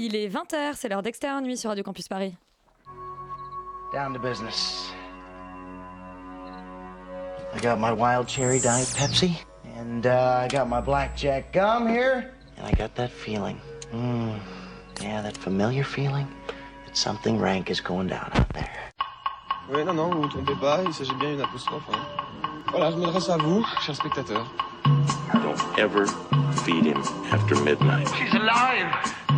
Il est 20h, c'est l'heure d'extérieur nuit sur Radio Campus Paris. Down to business. I got my wild cherry diet Pepsi, and uh, I got my blackjack gum here, and I got that feeling. Mm, yeah, that familiar feeling that something rank is going down out there. Oui, non, non, vous vous trompez pas, il s'agit bien d'une apostrophe. hein. Voilà, je m'adresse à vous, chers spectateurs. Don't ever feed him after midnight. She's alive! Alive!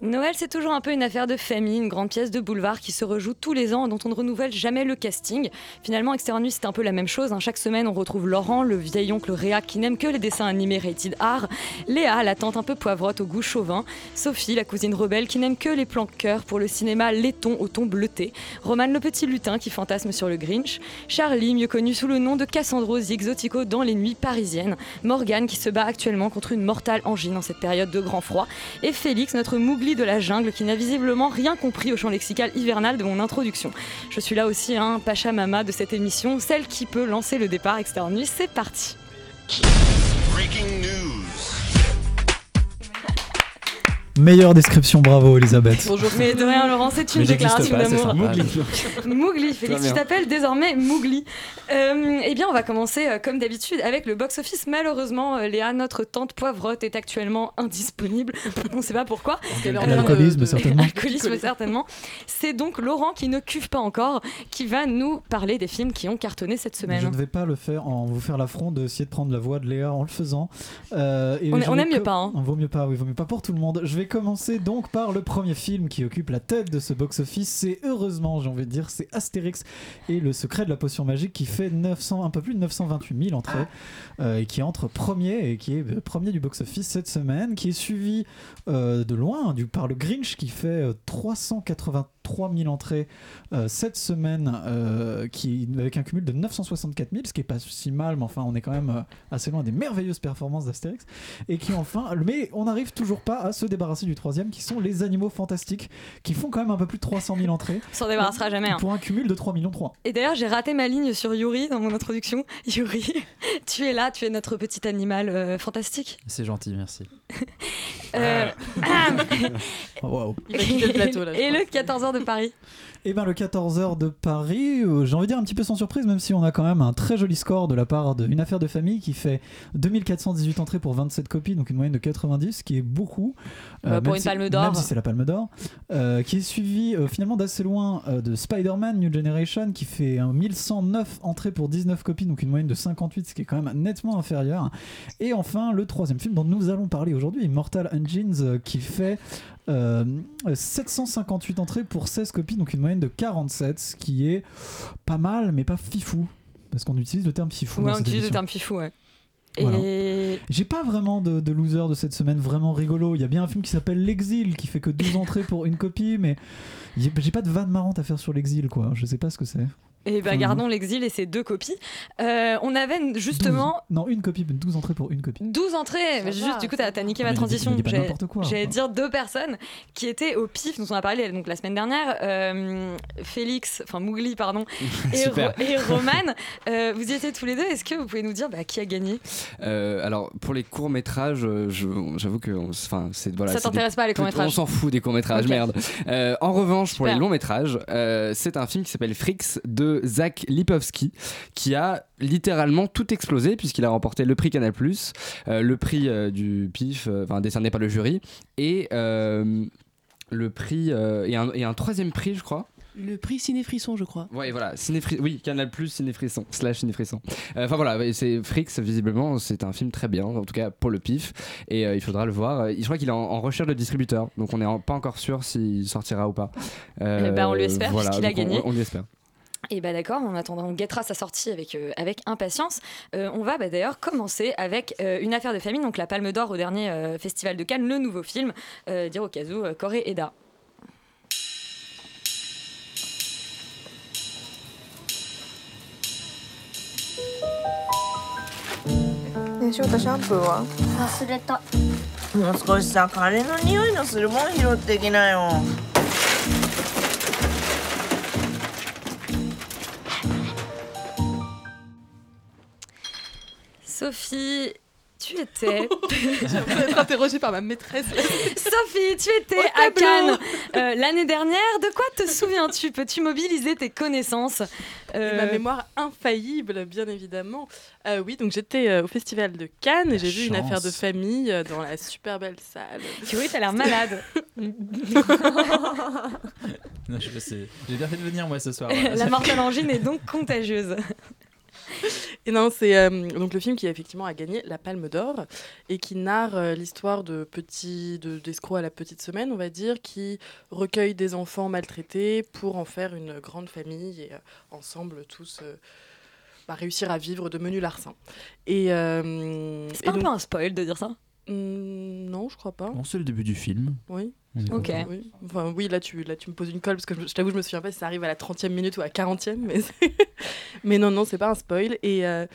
Noël, c'est toujours un peu une affaire de famille, une grande pièce de boulevard qui se rejoue tous les ans et dont on ne renouvelle jamais le casting. Finalement, Extérieur Nuit, c'est un peu la même chose. hein. Chaque semaine, on retrouve Laurent, le vieil oncle réac qui n'aime que les dessins animés rated R, Léa, la tante un peu poivrotte au goût chauvin, Sophie, la cousine rebelle qui n'aime que les plans cœur pour le cinéma laiton au ton bleuté, Roman, le petit lutin qui fantasme sur le Grinch, Charlie, mieux connu sous le nom de Cassandro Exotico dans les nuits parisiennes, Morgane qui se bat actuellement contre une mortale angine en cette période de grand froid, et Félix, notre mougli de la jungle qui n'a visiblement rien compris au champ lexical hivernal de mon introduction. Je suis là aussi, un Pacha Mama de cette émission, celle qui peut lancer le départ externe nuit. C'est parti. Breaking. Meilleure description, bravo Elisabeth. Bonjour. Mais de rien, Laurent, c'est une déclaration d'amour. sympa. Mougli, Félix, bien. tu t'appelles désormais Mougli. Euh, eh bien, on va commencer euh, comme d'habitude avec le box-office. Malheureusement, euh, Léa, notre tante poivrotte, est actuellement indisponible. on ne sait pas pourquoi. L'alcoolisme, certainement. Alcoolisme, certainement. C'est donc Laurent qui ne cuve pas encore, qui va nous parler des films qui ont cartonné cette Je semaine. ne vais pas le faire en vous faire l'affront d'essayer de prendre la voix de Léa en le faisant. Euh, et On, je on aime mieux pas. hein. Vaut mieux pas, oui, vaut mieux pas pour tout le monde. Je vais vais commencer donc par le premier film qui occupe la tête de ce box-office. C'est heureusement, j'ai envie de dire, c'est Astérix et le secret de la potion magique qui fait 900, un peu plus de 928 000 entrées ah. euh, et qui entre premier et qui est euh, premier du box-office cette semaine, qui est suivi euh, de loin du, par le Grinch qui fait 380 3000 entrées euh, cette semaine, euh, qui, avec un cumul de 964 000, ce qui est pas si mal, mais enfin, on est quand même euh, assez loin des merveilleuses performances d'Astérix. Et qui enfin. Mais on n'arrive toujours pas à se débarrasser du troisième, qui sont les animaux fantastiques, qui font quand même un peu plus de 300 000 entrées. on s'en débarrassera jamais. Hein. Pour un cumul de 3 millions 3. Et d'ailleurs, j'ai raté ma ligne sur Yuri dans mon introduction. Yuri, tu es là, tu es notre petit animal fantastique. C'est gentil, merci. euh... wow. Il va le plateau, là, et le 14h de Paris. Et ben le 14h de Paris, euh, j'ai envie de dire un petit peu sans surprise, même si on a quand même un très joli score de la part d'une affaire de famille qui fait 2418 entrées pour 27 copies, donc une moyenne de 90, ce qui est beaucoup. Bah, Euh, pour même une si- Palme d'Or. Même si c'est la Palme d'Or. Euh, qui est suivi euh, finalement d'assez loin de Spider-Man New Generation, qui fait un 1109 entrées pour 19 copies, donc une moyenne de 58, ce qui est quand même nettement inférieur. Et enfin, le troisième film dont nous allons parler aujourd'hui, Immortal Engines, qui fait euh, 758 entrées pour 16 copies, donc une moyenne de 47, ce qui est pas mal, mais pas fifou. Parce qu'on utilise le terme fifou. Ouais, on utilise le terme fifou, ouais. Voilà. Et J'ai pas vraiment de, de loser de cette semaine vraiment rigolo. Il y a bien un film qui s'appelle L'Exil qui fait que 12 entrées pour une copie, mais j'ai j'ai pas de vanne marrante à faire sur l'exil, quoi. Je sais pas ce que c'est. Et bah, Enfin, gardons l'exil et ses deux copies. Euh, on avait justement 12. Non, une copie, mais 12 entrées pour une copie. 12 entrées. Juste, va, du coup, t'as niqué Ah, ma dis- transition. J'allais- n'importe quoi, J'allais quoi. dire deux personnes qui étaient au pif, dont on a parlé donc, la semaine dernière. Euh, Félix, enfin Mougli, pardon, et. Ro- et Roman. Euh, vous y étiez tous les deux. Est-ce que vous pouvez nous dire bah, qui a gagné? Euh, alors, pour les courts-métrages, j'avoue que on- enfin, c'est voilà, Ça t'intéresse pas, les On courts-métrages s'en fout des courts-métrages, merde. Euh, en revanche, pour les longs-métrages, euh, c'est un film qui s'appelle Fricks de Zach Lipovski, qui a littéralement tout explosé, puisqu'il a remporté le prix Canal, euh, le prix euh, du PIF, euh, enfin décerné par le jury, et euh, le prix, euh, et, un, et un troisième prix, je crois. Le prix Ciné Frisson, je crois. Ouais, voilà, Cinéfri- oui, Canal Plus, Cinéfrisson, slash Cinéfrisson. Euh, Enfin voilà, c'est Frix, visiblement, c'est un film très bien, en tout cas pour le pif, et euh, il faudra le voir. Je crois qu'il est en, en recherche de distributeur, donc on n'est en- pas encore sûr s'il sortira ou pas. Euh, ben, on lui espère, puisqu'il a donc on- gagné. On, lui espère. Et bah d'accord, en attendant, on guettera sa sortie avec, euh, impatience. Euh, on va bah, d'ailleurs commencer avec euh, une affaire de famille, donc la Palme d'Or au dernier Festival de Cannes, le nouveau film d'Hirokazu Kore-eda. ねえ翔太シャンプーは忘れたもう少しさカレーの匂いのするもん拾ってきなよ Sophie, tu étais. J'ai l'impression d'être interrogée par ma maîtresse. Sophie, tu étais à. Cannes euh, l'année dernière. De quoi te souviens-tu? Peux-tu mobiliser tes connaissances? Euh, Ma mémoire infaillible, bien évidemment. Euh, oui, donc j'étais euh, au festival de Cannes et j'ai vu une affaire de famille euh, dans la super belle salle. Oui, t'as l'air malade. Non, je sais. J'ai bien fait de venir moi ce soir. La mortelle angine est donc contagieuse. Et non, c'est euh, donc le film qui effectivement a gagné la Palme d'Or et qui narre euh, l'histoire de petits de d'escrocs à la petite semaine, on va dire, qui recueillent des enfants maltraités pour en faire une grande famille et euh, ensemble tous bah, réussir à vivre de menus larcins. Et, C'est pas un peu un spoil de dire ça? Hmm, non, je crois pas. Bon, c'est le début du film. Oui. Ok. Oui. Enfin, oui, là tu, là, tu me poses une colle parce que je, je t'avoue, je me souviens pas si ça arrive à la 30e minute ou à la 40e. Mais, mais non, non, c'est pas un spoil. Et, euh,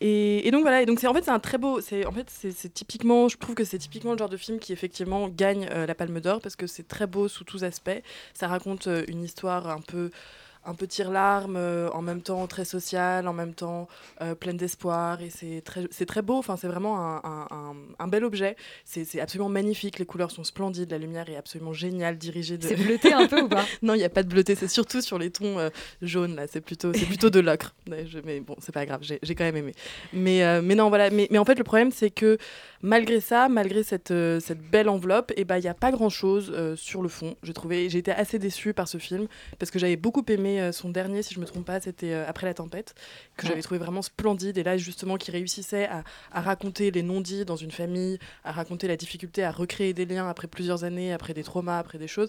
et, et donc voilà, et donc c'est en fait c'est un très beau, c'est en fait c'est c'est typiquement, je trouve que c'est typiquement le genre de film qui effectivement gagne euh, la Palme d'Or parce que c'est très beau sous tous aspects. Ça raconte euh, une histoire un peu un peu tire-larme, euh, en même temps très sociale, en même temps euh, pleine d'espoir, et c'est très, très beau, enfin, c'est vraiment un, un- un- un bel objet, c'est absolument magnifique, les couleurs sont splendides, la lumière est absolument géniale, dirigée de... C'est bleuté un peu ou pas? Non, il n'y a pas de bleuté, c'est surtout sur les tons euh, jaunes, là, c'est plutôt, plutôt de l'ocre. Mais bon, c'est pas grave, j'ai quand même aimé. Mais, euh, mais non, voilà, mais, mais en fait, le problème, c'est que malgré ça, malgré cette, euh, cette belle enveloppe, il n'y a pas grand-chose euh, sur le fond. J'ai trouvé, j'ai été assez déçue par ce film, parce que j'avais beaucoup aimé euh, son dernier, si je me trompe pas, c'était euh, Après la tempête, que Ouais. j'avais trouvé vraiment splendide, et là, justement, qui réussissait à, à raconter les non-dits dans une famille, à raconter la difficulté à recréer des liens après plusieurs années, après des traumas, après des choses,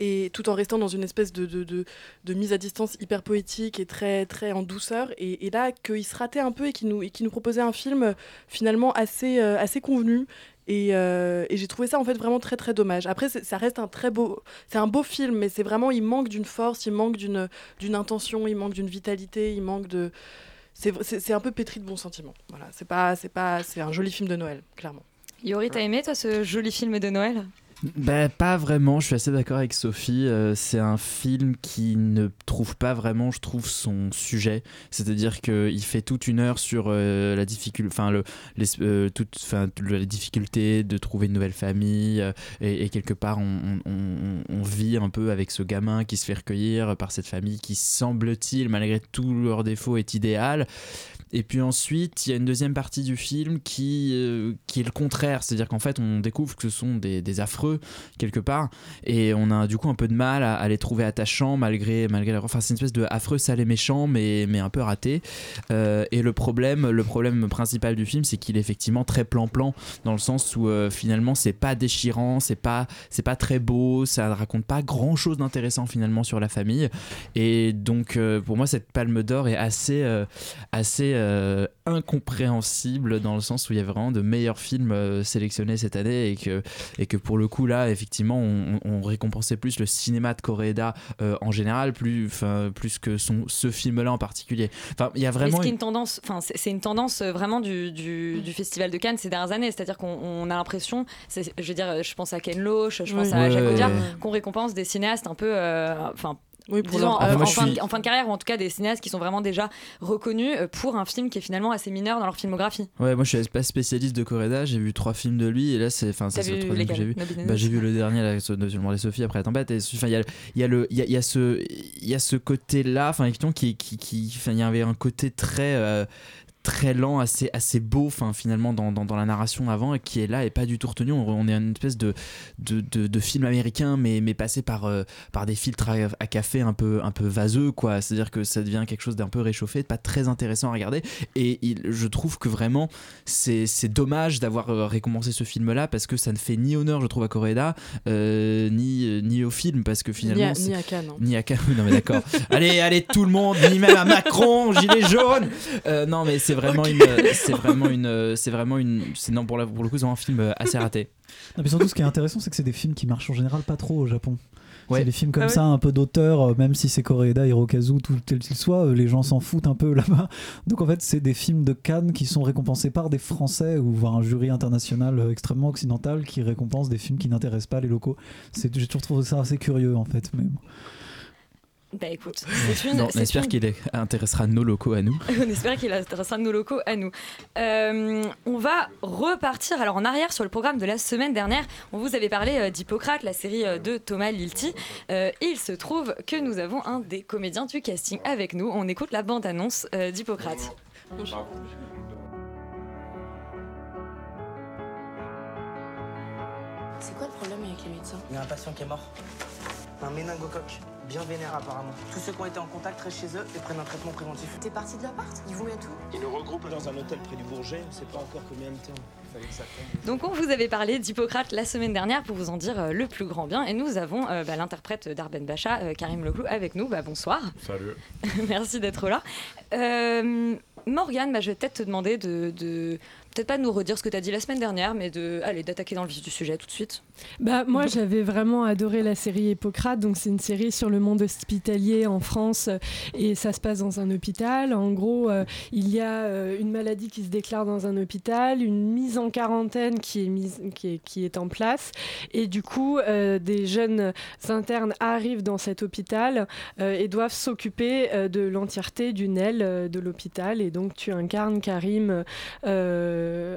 et tout en restant dans une espèce de, de, de, de mise à distance hyper poétique et très, très en douceur. Et, et là, qu'il se ratait un peu et qu'il nous, et qu'il nous proposait un film euh, finalement assez, euh, assez convenu. Et, euh, et j'ai trouvé ça en fait vraiment très très dommage. Après, c'est- ça reste un très beau, c'est un beau film, mais c'est vraiment, il manque d'une force, il manque d'une d'une intention, il manque d'une vitalité, il manque de, c'est c'est- c'est un peu pétri de bons sentiments. Voilà, c'est pas, c'est pas, c'est un joli film de Noël, clairement. Yori, t'as aimé toi ce joli film de Noël? Bah, pas vraiment, je suis assez d'accord avec Sophie. euh, c'est un film qui ne trouve pas vraiment, je trouve, son sujet. C'est-à-dire qu'il fait toute une heure sur euh, la difficulté, enfin, le, les, euh, toute, enfin, la difficulté de trouver une nouvelle famille. euh, et, et quelque part, on- on- on vit un peu avec ce gamin qui se fait recueillir par cette famille qui, semble-t-il, malgré tous leurs défauts, est idéale. Et puis ensuite, il y a une deuxième partie du film qui, euh, qui est le contraire. C'est-à-dire qu'en fait, on découvre que ce sont des, affreux, quelque part. Et on a du coup un peu de mal à, les trouver attachants, malgré, malgré. Enfin, c'est une espèce de affreux, sale et méchant, mais, mais un peu raté. Euh, et le problème, le problème principal du film, c'est qu'il est effectivement très plan-plan, dans le sens où euh, finalement, c'est pas déchirant, c'est pas, c'est pas très beau, ça raconte pas grand-chose d'intéressant finalement sur la famille. Et donc, euh, pour moi, cette palme d'or est assez, assez euh, incompréhensible dans le sens où il y a vraiment de meilleurs films euh, sélectionnés cette année et que, et que pour le coup, là, effectivement, on, on récompensait plus le cinéma de Koreeda euh, en général, plus, plus que son, ce film-là en particulier. Enfin, il y a vraiment. ce qui est une- une tendance, enfin c'est c'est une tendance euh, vraiment du, du, du festival de Cannes ces dernières années, c'est-à-dire qu'on on a l'impression, c'est- je veux dire, je pense à Ken Loach, je pense Oui. à Jacques ouais, Audiard, ouais. qu'on récompense des cinéastes un peu, euh, enfin. Oui, pour disons, leur- en, fin de, suis- en fin de carrière, ou en tout cas des cinéastes qui sont vraiment déjà reconnus euh, pour un film qui est finalement assez mineur dans leur filmographie. Ouais, moi je suis pas spécialiste de Koreeda, j'ai vu trois films de lui et là c'est enfin c'est le troisième que j'ai vu. Bah, j'ai vu le dernier là, de Sophie après la tempête et enfin il y a il y a le il y a, il y a ce il y a ce côté là enfin qui qui qui enfin il y avait un côté très euh, très lent, assez, assez beau enfin, finalement dans, dans, dans la narration avant et qui est là et pas du tout retenu. On, on est une espèce de, de, de, de film américain mais, mais passé par, euh, par des filtres à, à café un peu, un peu vaseux quoi. C'est-à-dire que ça devient quelque chose d'un peu réchauffé, pas très intéressant à regarder et il- je trouve que vraiment c'est dommage d'avoir euh, récompensé ce film là parce que ça ne fait ni honneur je trouve à Koreeda euh, ni, ni au film parce que Ni finalement à, ni à Cannes. hein. ni à Cannes, non mais d'accord. allez, allez tout le monde, ni même à Macron, gilet jaune. Euh, non mais c'est vraiment une, c'est vraiment une, c'est vraiment une, c'est non pour, la, pour le coup c'est un film euh, assez raté. Non, mais surtout, ce qui est intéressant, c'est que c'est des films qui marchent en général pas trop au Japon. C'est des films comme Ah ouais ça, un peu d'auteur, euh, même si c'est Koreeda, Hirokazu, tout tel qu'il soit, euh, les gens s'en foutent un peu là-bas. Donc en fait, c'est des films de Cannes qui sont récompensés par des Français ou voire un jury international euh, extrêmement occidental qui récompense des films qui n'intéressent pas les locaux. C'est- J'ai toujours trouvé ça assez curieux en fait. Mais bon. Bah écoute, c'est une. Non, on espère une- qu'il intéressera nos locaux à nous. On espère qu'il intéressera nos locaux à nous. Euh, on va repartir alors en arrière sur le programme de la semaine dernière. On vous avait parlé euh, d'Hippocrate, la série euh, de Thomas Lilti. Euh, il se trouve que nous avons un des comédiens du casting avec nous. On écoute la bande-annonce d'Hippocrate. C'est quoi le problème avec les médecins? Il y a un patient qui est mort. Un méningocoque, bien vénère apparemment. Tous ceux qui ont été en contact restent chez eux et prennent un traitement préventif. T'es parti de l'appart? Ils vous mettent où Ils nous regroupent dans un hôtel près du Bourget. On sait pas encore combien de temps. Il fallait que ça tombe. Donc on vous avait parlé d'Hippocrate la semaine dernière pour vous en dire euh, le plus grand bien. Et nous avons euh, bah, l'interprète d'Arben Bacha, euh, Karim Leclou, avec nous. Bah, bonsoir. Salut. Merci d'être là. Euh, Morgane, bah, je vais peut-être te demander de, de- peut-être pas nous redire ce que tu as dit la semaine dernière, mais d'attaquer dans le vif du sujet tout de suite. Bah, moi, j'avais vraiment adoré la série Hippocrate. Donc, c'est une série sur le monde hospitalier en France et ça se passe dans un hôpital. En gros, euh, il y a euh, une maladie qui se déclare dans un hôpital, une mise en quarantaine qui est, en place. Et du coup, euh, des jeunes internes arrivent dans cet hôpital et doivent s'occuper de l'entièreté d'une aile de l'hôpital. Et donc, tu incarnes Karim,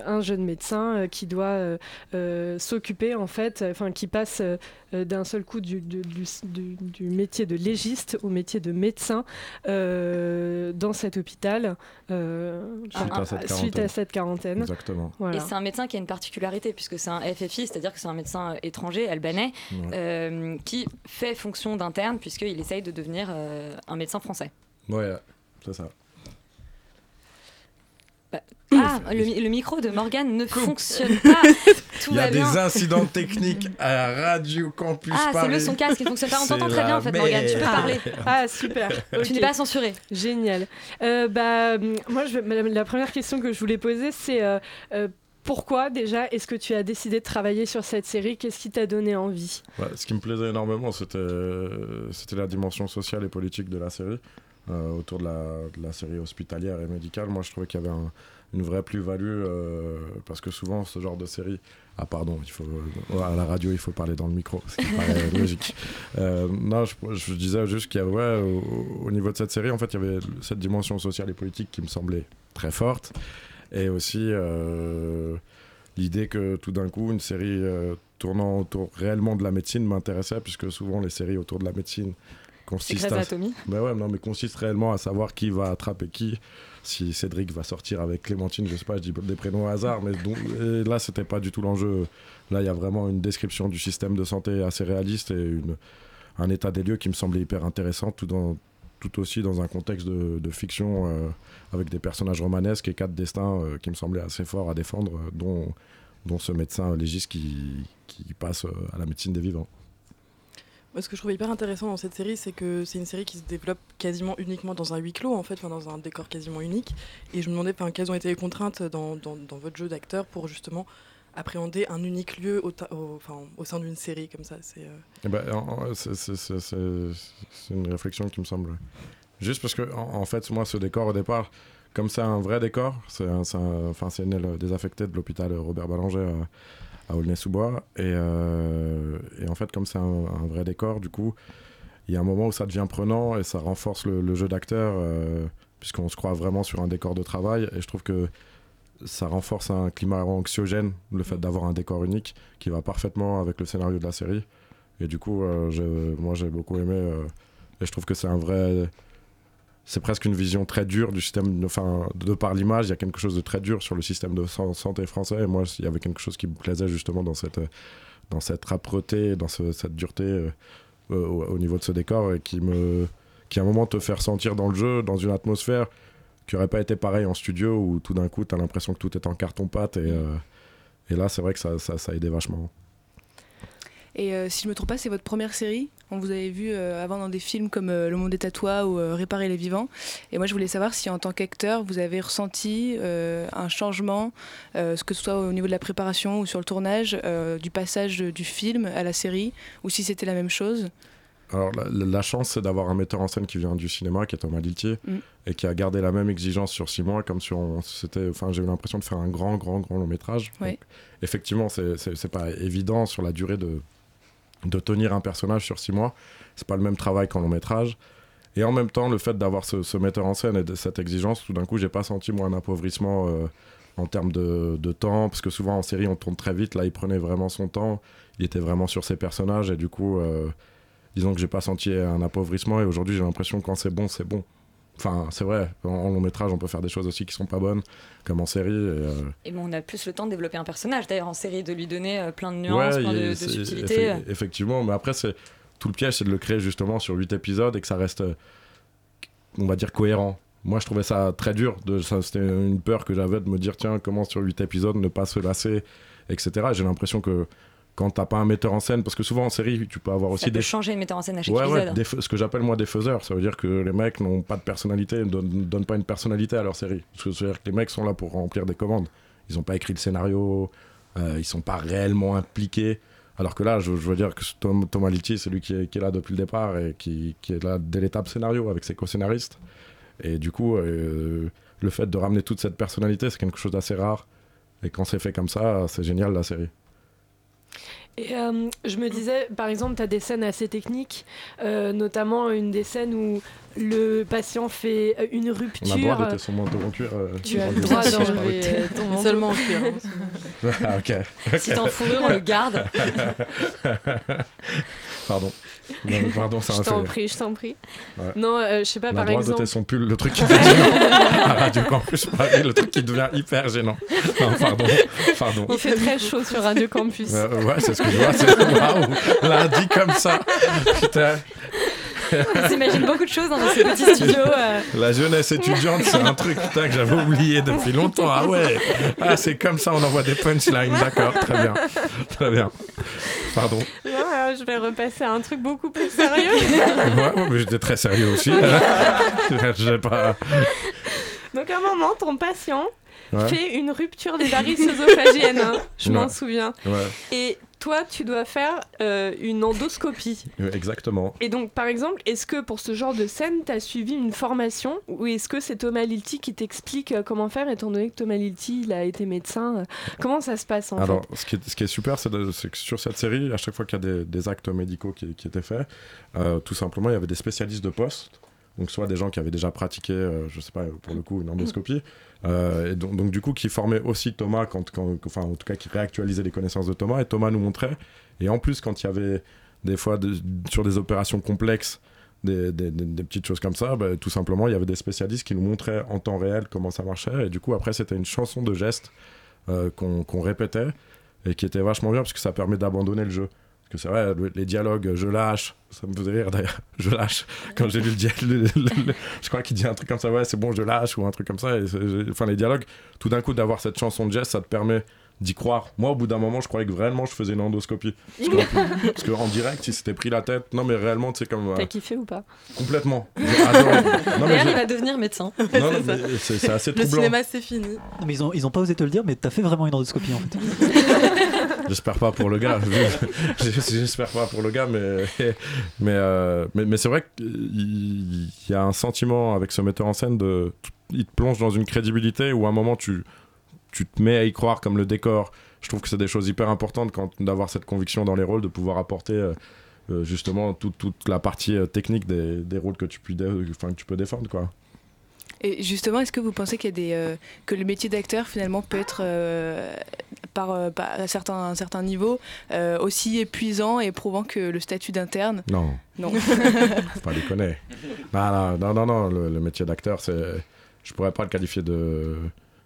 un jeune médecin euh, qui doit euh, euh, s'occuper, en fait, euh, enfin, qui passe euh, euh, d'un seul coup du, du- du- du- du métier de légiste au métier de médecin euh, dans cet hôpital euh, Suite à cette suite quarantaine. à cette quarantaine. Exactement. Voilà. Et c'est un médecin qui a une particularité, puisque c'est un FFI, c'est-à-dire que c'est un médecin euh, étranger, albanais, Ouais. euh, qui fait fonction d'interne, puisqu'il essaye de devenir euh, un médecin français. Ouais, c'est ça. Ah, le, mi- le micro de Morgane ne fonctionne pas. Tout Il y a des bien. incidents techniques à Radio Campus Ah, c'est Paris. le son casque qui fonctionne pas. On C'est t'entend très bien en fait, Morgane. Tu peux merde. parler. Ah super. Tu Ok. n'es pas censuré. Génial. Euh, bah, moi, je, vais- la, la première question que je voulais poser, c'est euh, euh, pourquoi déjà est-ce que tu as décidé de travailler sur cette série? Qu'est-ce qui t'a donné envie? Ouais, ce qui me plaisait énormément, c'était euh, c'était la dimension sociale et politique de la série, euh, autour de la, de la série hospitalière et médicale. Moi, je trouvais qu'il y avait un- une vraie plus-value, euh, parce que souvent, ce genre de série... Ah pardon, il faut, ouais, à la radio, il faut parler dans le micro, c'est paraît logique. Euh, non, je, je disais juste qu'il y avait, ouais, au, au niveau de cette série, en fait, il y avait cette dimension sociale et politique qui me semblait très forte, et aussi... euh, l'idée que tout d'un coup une série euh, tournant autour réellement de la médecine m'intéressait puisque souvent les séries autour de la médecine consistent Grey's à... Bah ouais, non mais consistent réellement à savoir qui va attraper qui. Si Cédric va sortir avec Clémentine je sais pas je dis des prénoms au hasard mais donc, là c'était pas du tout l'enjeu. Là il y a vraiment une description du système de santé assez réaliste et une, un état des lieux qui me semblait hyper intéressant tout dans tout aussi dans un contexte de, de fiction euh, avec des personnages romanesques et quatre destins euh, qui me semblaient assez forts à défendre, euh, dont, dont ce médecin légiste qui, qui passe à la médecine des vivants. Ce que je trouve hyper intéressant dans cette série, c'est que c'est une série qui se développe quasiment uniquement dans un huis clos, en fait, dans un décor quasiment unique. Et je me demandais enfin, quelles ont été les contraintes dans, votre jeu d'acteur pour justement appréhender un unique lieu au, sein d'une série comme ça? C'est euh, une réflexion qui me semble. Juste parce que, en, fait, moi, ce décor au départ, comme c'est un vrai décor, c'est enfin, une aile désaffectée de l'hôpital Robert Ballanger à, à Aulnay-sous-Bois. Et, euh, et en fait, comme c'est un, vrai décor, du coup, il y a un moment où ça devient prenant et ça renforce le, jeu d'acteur, euh, puisqu'on se croit vraiment sur un décor de travail. Et je trouve que ça renforce un climat anxiogène, le fait d'avoir un décor unique qui va parfaitement avec le scénario de la série. Et du coup, euh, moi j'ai beaucoup aimé. et je trouve que c'est un vrai. C'est presque une vision très dure du système. Enfin, de par l'image, il y a quelque chose de très dur sur le système de san- santé français. Et moi, il y avait quelque chose qui me plaisait justement dans cette, dans cette âpreté, dans ce- cette dureté euh, au, au niveau de ce décor et qui me. qui à un moment te fait ressentir dans le jeu, dans une atmosphère qui aurait pas été pareil en studio où tout d'un coup, tu as l'impression que tout est en carton-pâte. Et, euh, et là, c'est vrai que ça, ça, ça a aidé vachement. Et euh, si je me trompe pas, c'est votre première série. On vous avait vu euh, avant dans des films comme euh, Le Monde est à toi ou Réparer les vivants. Et moi, je voulais savoir si en tant qu'acteur, vous avez ressenti un changement, que ce soit au niveau de la préparation ou sur le tournage, du passage du film à la série, ou si c'était la même chose? Alors, la, la chance, c'est d'avoir un metteur en scène qui vient du cinéma, qui est Thomas Liltier, Mm. et qui a gardé la même exigence sur six mois, comme si on c'était. Enfin, j'ai eu l'impression de faire un grand, grand, grand long métrage. Oui. Donc, effectivement, c'est pas évident sur la durée de, de tenir un personnage sur six mois. C'est pas le même travail qu'en long métrage. Et en même temps, le fait d'avoir ce, metteur en scène et de cette exigence, tout d'un coup, j'ai pas senti moi un appauvrissement euh, en termes de, de temps, parce que souvent en série on tourne très vite. Là, il prenait vraiment son temps, il était vraiment sur ses personnages, et du coup, euh, disons que j'ai pas senti un appauvrissement. Et aujourd'hui, j'ai l'impression que quand c'est bon, c'est bon. Enfin, c'est vrai, en, en long métrage, on peut faire des choses aussi qui sont pas bonnes, comme en série. Et, euh, Et bon, on a plus le temps de développer un personnage, d'ailleurs en série, de lui donner euh, plein de nuances, Ouais, plein de, de subtilités. effe- effectivement, mais après, c'est tout le piège, c'est de le créer justement sur 8 épisodes et que ça reste, euh, on va dire, cohérent. Moi, je trouvais ça très dur. C'était une peur que j'avais de me dire, tiens, comment sur 8 épisodes ne pas se lasser, etc. J'ai l'impression que quand t'as pas un metteur en scène, parce que souvent en série, tu peux avoir aussi Ça peut des changer de metteur en scène à chaque Ouais, ouais, épisode. des fa- ce que j'appelle moi des faiseurs. Ça veut dire que les mecs n'ont pas de personnalité, ne donnent, ne donnent pas une personnalité à leur série. Ça veut dire que les mecs sont là pour remplir des commandes. Ils n'ont pas écrit le scénario, euh, ils sont pas réellement impliqués. Alors que là, je, je veux dire que Tom- Thomas Litti, c'est lui qui est, qui est là depuis le départ et qui, qui est là dès l'étape scénario avec ses co-scénaristes. Et du coup, euh, le fait de ramener toute cette personnalité, c'est quelque chose d'assez rare. Et quand c'est fait comme ça, c'est génial la série. Et euh, je me disais, par exemple, tu as des scènes assez techniques, euh, notamment une des scènes où le patient fait euh, une On rupture. a le droit d'ôter son manteau en cuir. euh, Tu as le droit d'enlever euh, ton manteau. Seulement en cuir. hein, ah, ok. Si t'es en fourrure, on le garde. pardon. Non, pardon, ça Je t'en prie, je t'en prie. Ouais. Non, euh, je sais pas, On par droit exemple. d'ôter son pull, le truc qui fait gênant. À Radio Campus Paris, le truc qui devient hyper gênant. Non, pardon. Pardon. Il fait très chaud sur Radio Campus. Euh, ouais, c'est ce que je vois. C'est waouh, dit comme ça. Putain. On s'imagine beaucoup de choses dans ce petit studio. euh. La jeunesse étudiante, c'est un truc putain, que j'avais oublié depuis longtemps. Ah ouais, ah, c'est comme ça, on envoie des punchlines. D'accord, très bien. Très bien. Pardon. Non, je vais repasser à un truc beaucoup plus sérieux. Ouais, ouais, mais j'étais très sérieux aussi. J'ai pas. Donc à un moment, ton patient Ouais. fait une rupture des varices œsophagiennes, hein, je m'en souviens. Et toi, tu dois faire euh, une endoscopie. euh, exactement. Et donc, par exemple, est-ce que pour ce genre de scène, tu as suivi une formation ou est-ce que c'est Thomas Lilti qui t'explique euh, comment faire, étant donné que Thomas Lilti, il a été médecin Comment ça se passe en Alors, fait? ce qui, est, ce qui est super, c'est que sur cette série, à chaque fois qu'il y a des, des actes médicaux qui, qui étaient faits, euh, tout simplement, il y avait des spécialistes de poste. Donc, soit des gens qui avaient déjà pratiqué, euh, je sais pas, pour le coup, une endoscopie. Euh, et donc, du coup, qui formaient aussi Thomas, quand, enfin, en tout cas, qui réactualisaient les connaissances de Thomas. Et Thomas nous montrait. Et en plus, quand il y avait des fois, sur des opérations complexes, des, petites choses comme ça, bah, tout simplement, il y avait des spécialistes qui nous montraient en temps réel comment ça marchait. Et du coup, après, c'était une chanson de gestes euh, qu'on qu'on répétait et qui était vachement bien parce que ça permet d'abandonner le jeu. Que c'est vrai, le- les dialogues, je lâche, ça me faisait rire d'ailleurs, je lâche. Quand j'ai lu le dialogue, je crois qu'il dit un truc comme ça, ouais, c'est bon, je lâche, ou un truc comme ça. Enfin, les dialogues, tout d'un coup, d'avoir cette chanson de geste, ça te permet d'y croire. Moi, au bout d'un moment, je croyais que vraiment je faisais une endoscopie. Parce que- parce qu'en direct, il s'était pris la tête. Non, mais réellement, tu sais, comme. euh, T'as kiffé ou pas? complètement. D'ailleurs, il va devenir médecin. non, non, mais c'est assez Le troublant. cinéma, c'est fini. Non, mais ils ont, ils ont pas osé te le dire, mais t'as fait vraiment une endoscopie en fait. J'espère pas pour le gars. J'espère pas pour le gars, mais mais euh, mais, mais c'est vrai qu'il y a un sentiment avec ce metteur en scène de il te plonge dans une crédibilité où à un moment tu tu te mets à y croire comme le décor. Je trouve que c'est des choses hyper importantes quand d'avoir cette conviction dans les rôles, de pouvoir apporter euh, euh, justement toute, toute la partie euh, technique des, des rôles que tu, puis dé- enfin, que tu peux défendre quoi. Et justement, est-ce que vous pensez qu'il y a des, euh, que le métier d'acteur finalement peut être euh, par, euh, par à certains, un certain niveau euh, aussi épuisant et éprouvant que le statut d'interne? Non. Non. Faut pas déconner. Non, non, non, non, non, le, le métier d'acteur, c'est. Je pourrais pas le qualifier de.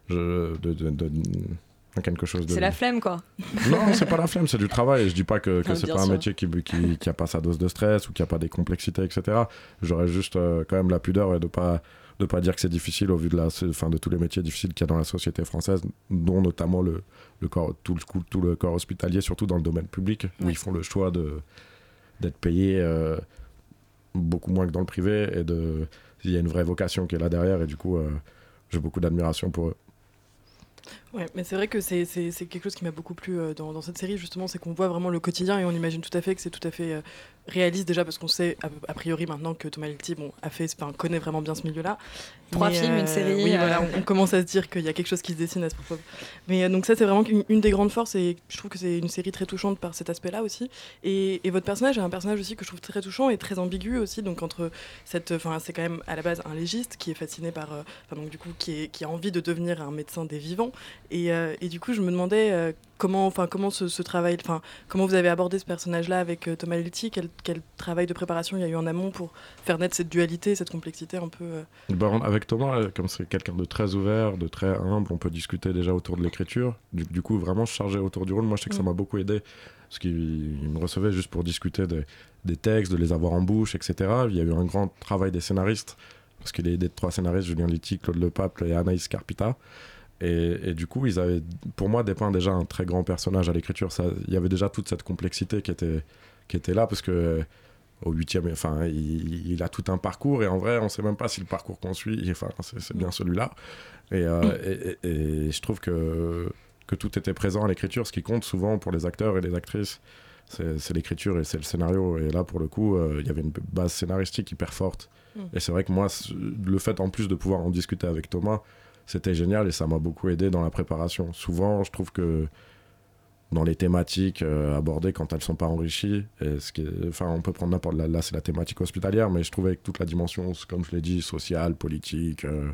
je- de, de, de- de quelque chose de. C'est la flemme, quoi. Non, c'est pas la flemme, c'est du travail. Je dis pas que, que c'est pas un sûr. métier qui, qui, qui a pas sa dose de stress ou qui a pas des complexités, etc. J'aurais juste euh, quand même la pudeur et de pas de pas dire que c'est difficile au vu de la fin de tous les métiers difficiles qu'il y a dans la société française dont notamment le, le corps tout le coup- tout le corps hospitalier surtout dans le domaine public où ils font le choix de d'être payés euh, beaucoup moins que dans le privé et de il y a une vraie vocation qui est là derrière et du coup euh, j'ai beaucoup d'admiration pour eux Ouais, mais c'est vrai que c'est quelque chose qui m'a beaucoup plu euh, dans, dans cette série, justement, c'est qu'on voit vraiment le quotidien et on imagine tout à fait que c'est tout à fait euh, réaliste déjà parce qu'on sait a, a priori maintenant que Thomas Litti bon, a fait, enfin, connaît vraiment bien ce milieu-là. Trois Mais, films, une euh, série, Oui, euh. voilà, on, on commence à se dire qu'il y a quelque chose qui se dessine à ce propos. Mais donc ça, c'est vraiment une, une des grandes forces et je trouve que c'est une série très touchante par cet aspect-là aussi. Et, et votre personnage est un personnage aussi que je trouve très touchant et très ambigu aussi. Donc entre cette, enfin, c'est quand même à la base un légiste qui est fasciné par, enfin donc du coup qui, est, qui a envie de devenir un médecin des vivants. Et, euh, et du coup, je me demandais euh, comment, enfin comment ce, ce travail, enfin comment vous avez abordé ce personnage-là avec euh, Thomas Lilti, quel, quel travail de préparation il y a eu en amont pour faire naître cette dualité, cette complexité un peu. Bah, avec Thomas, comme c'est quelqu'un de très ouvert, de très humble, on peut discuter déjà autour de l'écriture. Du, du coup, vraiment se charger autour du rôle. Moi, je sais que ça Mm. m'a beaucoup aidé. Parce qu'il il me recevait juste pour discuter des, des textes, de les avoir en bouche, etc. Il y a eu un grand travail des scénaristes. Parce qu'il est aidé de trois scénaristes, Julien Litti, Claude Lepaple et Anaïs Carpita. Et, et du coup, ils avaient, pour moi, dépeint déjà un très grand personnage à l'écriture. Il y avait déjà toute cette complexité qui était, qui était là. Parce que au huitième, enfin, il, il a tout un parcours et en vrai, on sait même pas si le parcours qu'on suit, enfin, c'est bien celui-là. Et, euh, et- et- je trouve que, que tout était présent à l'écriture. Ce qui compte souvent pour les acteurs et les actrices, c'est l'écriture et c'est le scénario. Et là, pour le coup, euh, il y avait une base scénaristique hyper forte. Mm. Et c'est vrai que moi, le fait en plus de pouvoir en discuter avec Thomas, c'était génial et ça m'a beaucoup aidé dans la préparation. Souvent, je trouve que dans les thématiques euh, abordées quand elles sont pas enrichies. Et ce qui est- enfin, on peut prendre n'importe là, là c'est la thématique hospitalière, mais je trouvais que toute la dimension, comme je l'ai dit, sociale, politique, euh,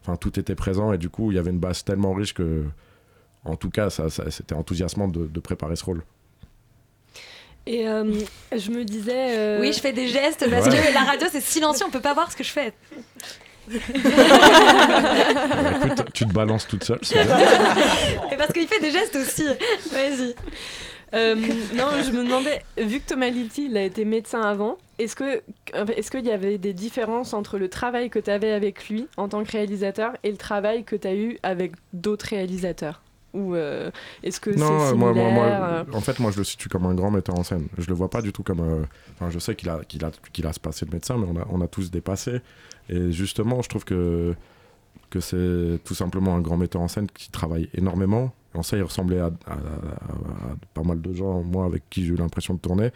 enfin tout était présent et du coup il y avait une base tellement riche que, en tout cas, ça, ça- c'était enthousiasmant de, de préparer ce rôle. Et euh, je me disais. euh, Oui, je fais des gestes parce Ouais. que la radio c'est silencieux, on peut pas voir ce que je fais. Bah, écoute, tu te balances toute seule. Et parce qu'il fait des gestes aussi. Vas-y. Euh, non, je me demandais, vu que Thomas Litti il a été médecin avant, est-ce que est-ce qu'il y avait des différences entre le travail que tu avais avec lui en tant que réalisateur et le travail que tu as eu avec d'autres réalisateurs? Ou euh, est-ce que c'est Non, similaire euh, moi, moi, moi, euh, en fait, moi, je le situe comme un grand metteur en scène. Je le vois pas du tout comme. euh, Enfin, je sais qu'il a, qu'il a, qu'il a ce passé de médecin, mais on a, on a tous dépassé. Et justement, je trouve que que c'est tout simplement un grand metteur en scène qui travaille énormément. En ça, il ressemblait à, à- à- à pas mal de gens, moi, avec qui j'ai eu l'impression de tourner,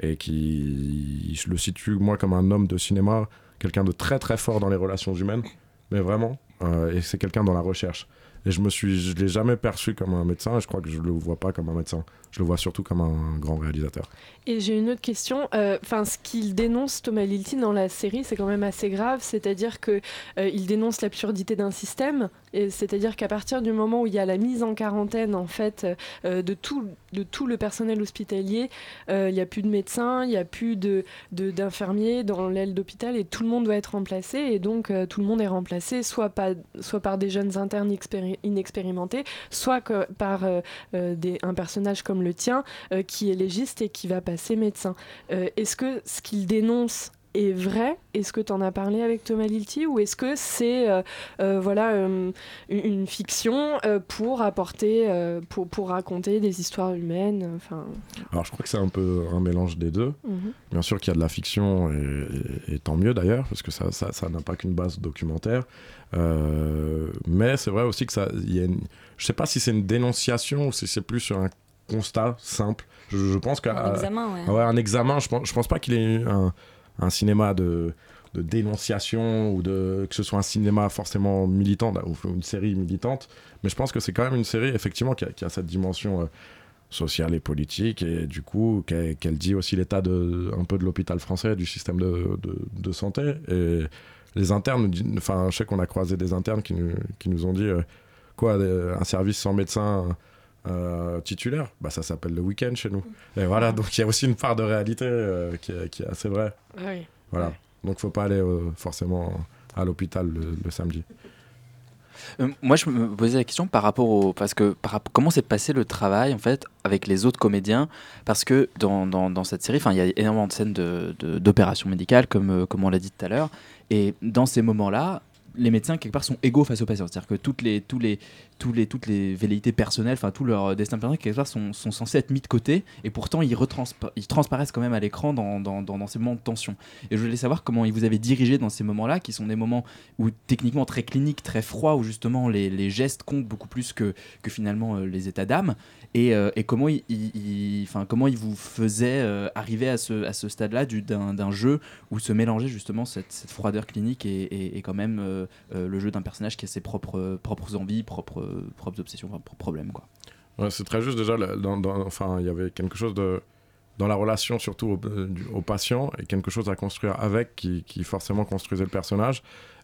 et qui, je le situe, moi, comme un homme de cinéma, quelqu'un de très très fort dans les relations humaines, mais vraiment, euh, et c'est quelqu'un dans la recherche. Et je me suis, je l'ai jamais perçu comme un médecin, je crois que je le vois pas comme un médecin. Je le vois surtout comme un grand réalisateur. Et j'ai une autre question. Euh, ce qu'il dénonce Thomas Lilti dans la série, c'est quand même assez grave. C'est-à-dire que euh, il dénonce l'absurdité d'un système. C'est-à-dire qu'à partir du moment où il y a la mise en quarantaine, en fait, euh, de tout de tout le personnel hospitalier, euh, il n'y a plus de médecins, il n'y a plus de d'infirmiers dans l'aile d'hôpital, et tout le monde doit être remplacé. Et donc tout le monde est remplacé, soit pas, soit par des jeunes internes expéri- inexpérimentés, soit que par euh, euh, des, un personnage comme le tien euh, qui est légiste et qui va passer médecin. Est-ce que ce qu'il dénonce est vrai? Est-ce que tu en as parlé avec Thomas Lilti? Ou est-ce que c'est euh, euh, voilà euh, une, fiction pour apporter pour, pour raconter des histoires humaines enfin? Alors je crois que c'est un peu un mélange des deux. Mhm. Bien sûr qu'il y a de la fiction, et, et- et tant mieux d'ailleurs, parce que ça n'a pas qu'une base documentaire. Euh, mais c'est vrai aussi que ça, y a une- je sais pas si c'est une dénonciation ou si c'est plus sur un constat simple. Je, je pense qu'un Un examen, ouais. un examen, je pense, je pense pas qu'il ait eu un, un cinéma de, de dénonciation ou de que ce soit un cinéma forcément militant ou une série militante, mais je pense que c'est quand même une série effectivement qui a, qui a cette dimension euh, sociale et politique et du coup qu'elle dit aussi l'état de un peu de l'hôpital français, du système de, de, de santé et les internes, enfin je sais qu'on a croisé des internes qui nous, qui nous ont dit euh, quoi euh, un service sans médecin euh, titulaire, bah ça s'appelle le week-end chez nous. Et voilà, donc il y a aussi une part de réalité euh, qui, est, qui est assez vraie. Oui. Voilà, donc faut pas aller forcément à l'hôpital le, le samedi. Euh, moi, je me posais la question par rapport au. Parce que par comment s'est passé le travail, en fait, avec les autres comédiens? Parce que dans, dans, cette série, il y a énormément de scènes d'opérations de, médicales, comme, euh, comme on l'a dit tout à l'heure. Et dans ces moments-là, les médecins quelque part sont égaux face aux patients. C'est-à-dire que toutes les, tous les, toutes les velléités personnelles, enfin tout leur destin personnel quelque part sont, sont censés être mis de côté et pourtant ils, ils transparaissent quand même à l'écran dans, dans, dans, ces moments de tension. Et je voulais savoir comment ils vous avez dirigé dans ces moments-là, qui sont des moments où techniquement très cliniques, très froids, où justement les, les gestes comptent beaucoup plus que, que finalement euh, les états d'âme. Et, euh, et comment il, il- il- enfin, comment il vous faisait euh, arriver à ce, à ce stade-là du- d'un jeu où se mélangeait justement cette, froideur clinique et, et- quand même le jeu d'un personnage qui a ses propres, propres envies, propres, propres obsessions, enfin, propres problèmes. C'est très juste déjà. enfin, il y avait quelque chose dans la relation surtout au, euh, du- au patient et quelque chose à construire avec qui, forcément construisait le personnage.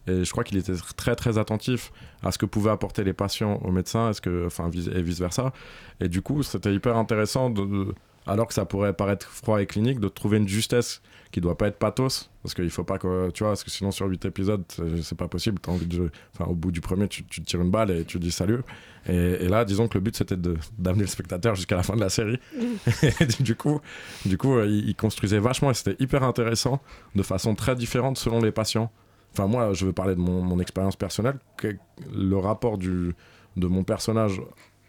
Et je crois qu'il était très très attentif à ce que pouvaient apporter les patients aux médecins, est-ce que, enfin, et vice versa. Et du coup, c'était hyper intéressant de- alors que ça pourrait paraître froid et clinique, de trouver une justesse qui doit pas être pathos, parce qu'il faut pas que, tu vois, parce que sinon sur 8 épisodes, c'est- pas possible. T'as envie de, enfin, au bout du premier, tu, tu tires une balle et tu dis salut. Et, et là, disons que le but c'était d'amener le spectateur jusqu'à la fin de la série. et du coup, du coup, euh, il, il construisait vachement et c'était hyper intéressant, de façon très différente selon les patients. Enfin, moi, je veux parler de mon, mon expérience personnelle. que le rapport du, de mon personnage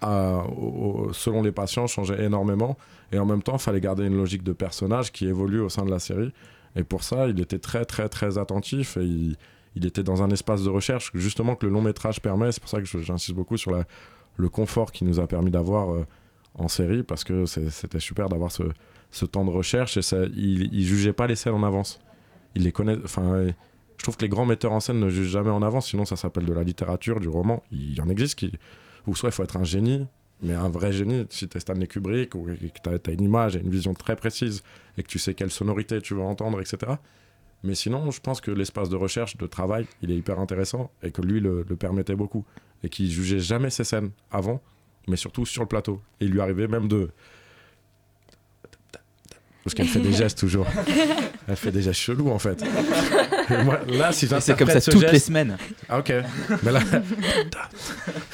selon les patients changeait énormément. Et en même temps, il fallait garder une logique de personnage qui évolue au sein de la série. Et pour ça, il était très, très, très attentif. Et il, était dans un espace de recherche, justement, que le long métrage permet. C'est pour ça que j'insiste beaucoup sur le confort qu'il nous a permis d'avoir euh, en série, parce que c'était super d'avoir ce, ce temps de recherche. Et ça, il, il jugeait pas les scènes en avance. Il les connaît. Enfin, je trouve que les grands metteurs en scène ne jugent jamais en avance, sinon ça s'appelle de la littérature, du roman. Il y en existe qui. Ou soit il faut être un génie, mais un vrai génie, si tu es Stanley Kubrick, ou que tu as, une image et une vision très précise, et que tu sais quelle sonorité tu veux entendre, etc. Mais sinon, je pense que l'espace de recherche, de travail, il est hyper intéressant, et que lui le, le permettait beaucoup. Et qu'il jugeait jamais ses scènes avant, mais surtout sur le plateau. Et il lui arrivait même de. Parce qu'elle fait des gestes toujours. Elle fait des gestes chelous en fait. Et moi, là, si c'est comme ça ce toutes geste- les semaines. Ah ok. Mais là,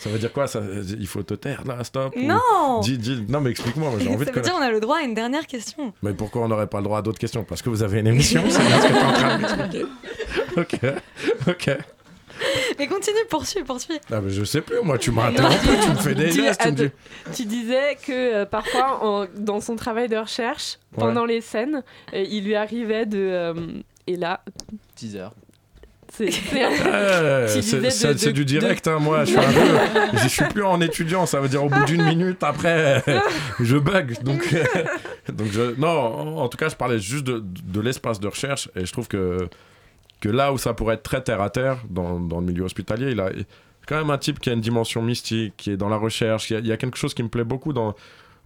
ça veut dire quoi ça, Il faut te taire là, stop. ou- Non Dis, dis- non mais explique-moi, moi, j'ai envie Ça de veut dire connaître. on a le droit à une dernière question. Mais pourquoi on n'aurait pas le droit à d'autres questions? Parce que vous avez une émission, c'est bien ce que tu es en train de m'expliquer. Ok, ok. Mais continue, poursuis, poursuis. Ah, mais je sais plus, moi tu m'as interrompu, tu me fais des gestes, tu dis. tu disais que euh, parfois, en- dans son travail de recherche, Ouais. pendant les scènes, euh, il lui arrivait de. euh, et là. Teaser. C'est c'est- de- du direct, hein, moi. Je suis, un peu- je suis plus en étudiant, ça veut dire au bout d'une minute après, je bug. Donc, donc je, non, en, en tout cas, je parlais juste de, de l'espace de recherche et je trouve que, que là où ça pourrait être très terre à terre dans, dans le milieu hospitalier, il a quand même un type qui a une dimension mystique, qui est dans la recherche. Il y a, il y a quelque chose qui me plaît beaucoup dans,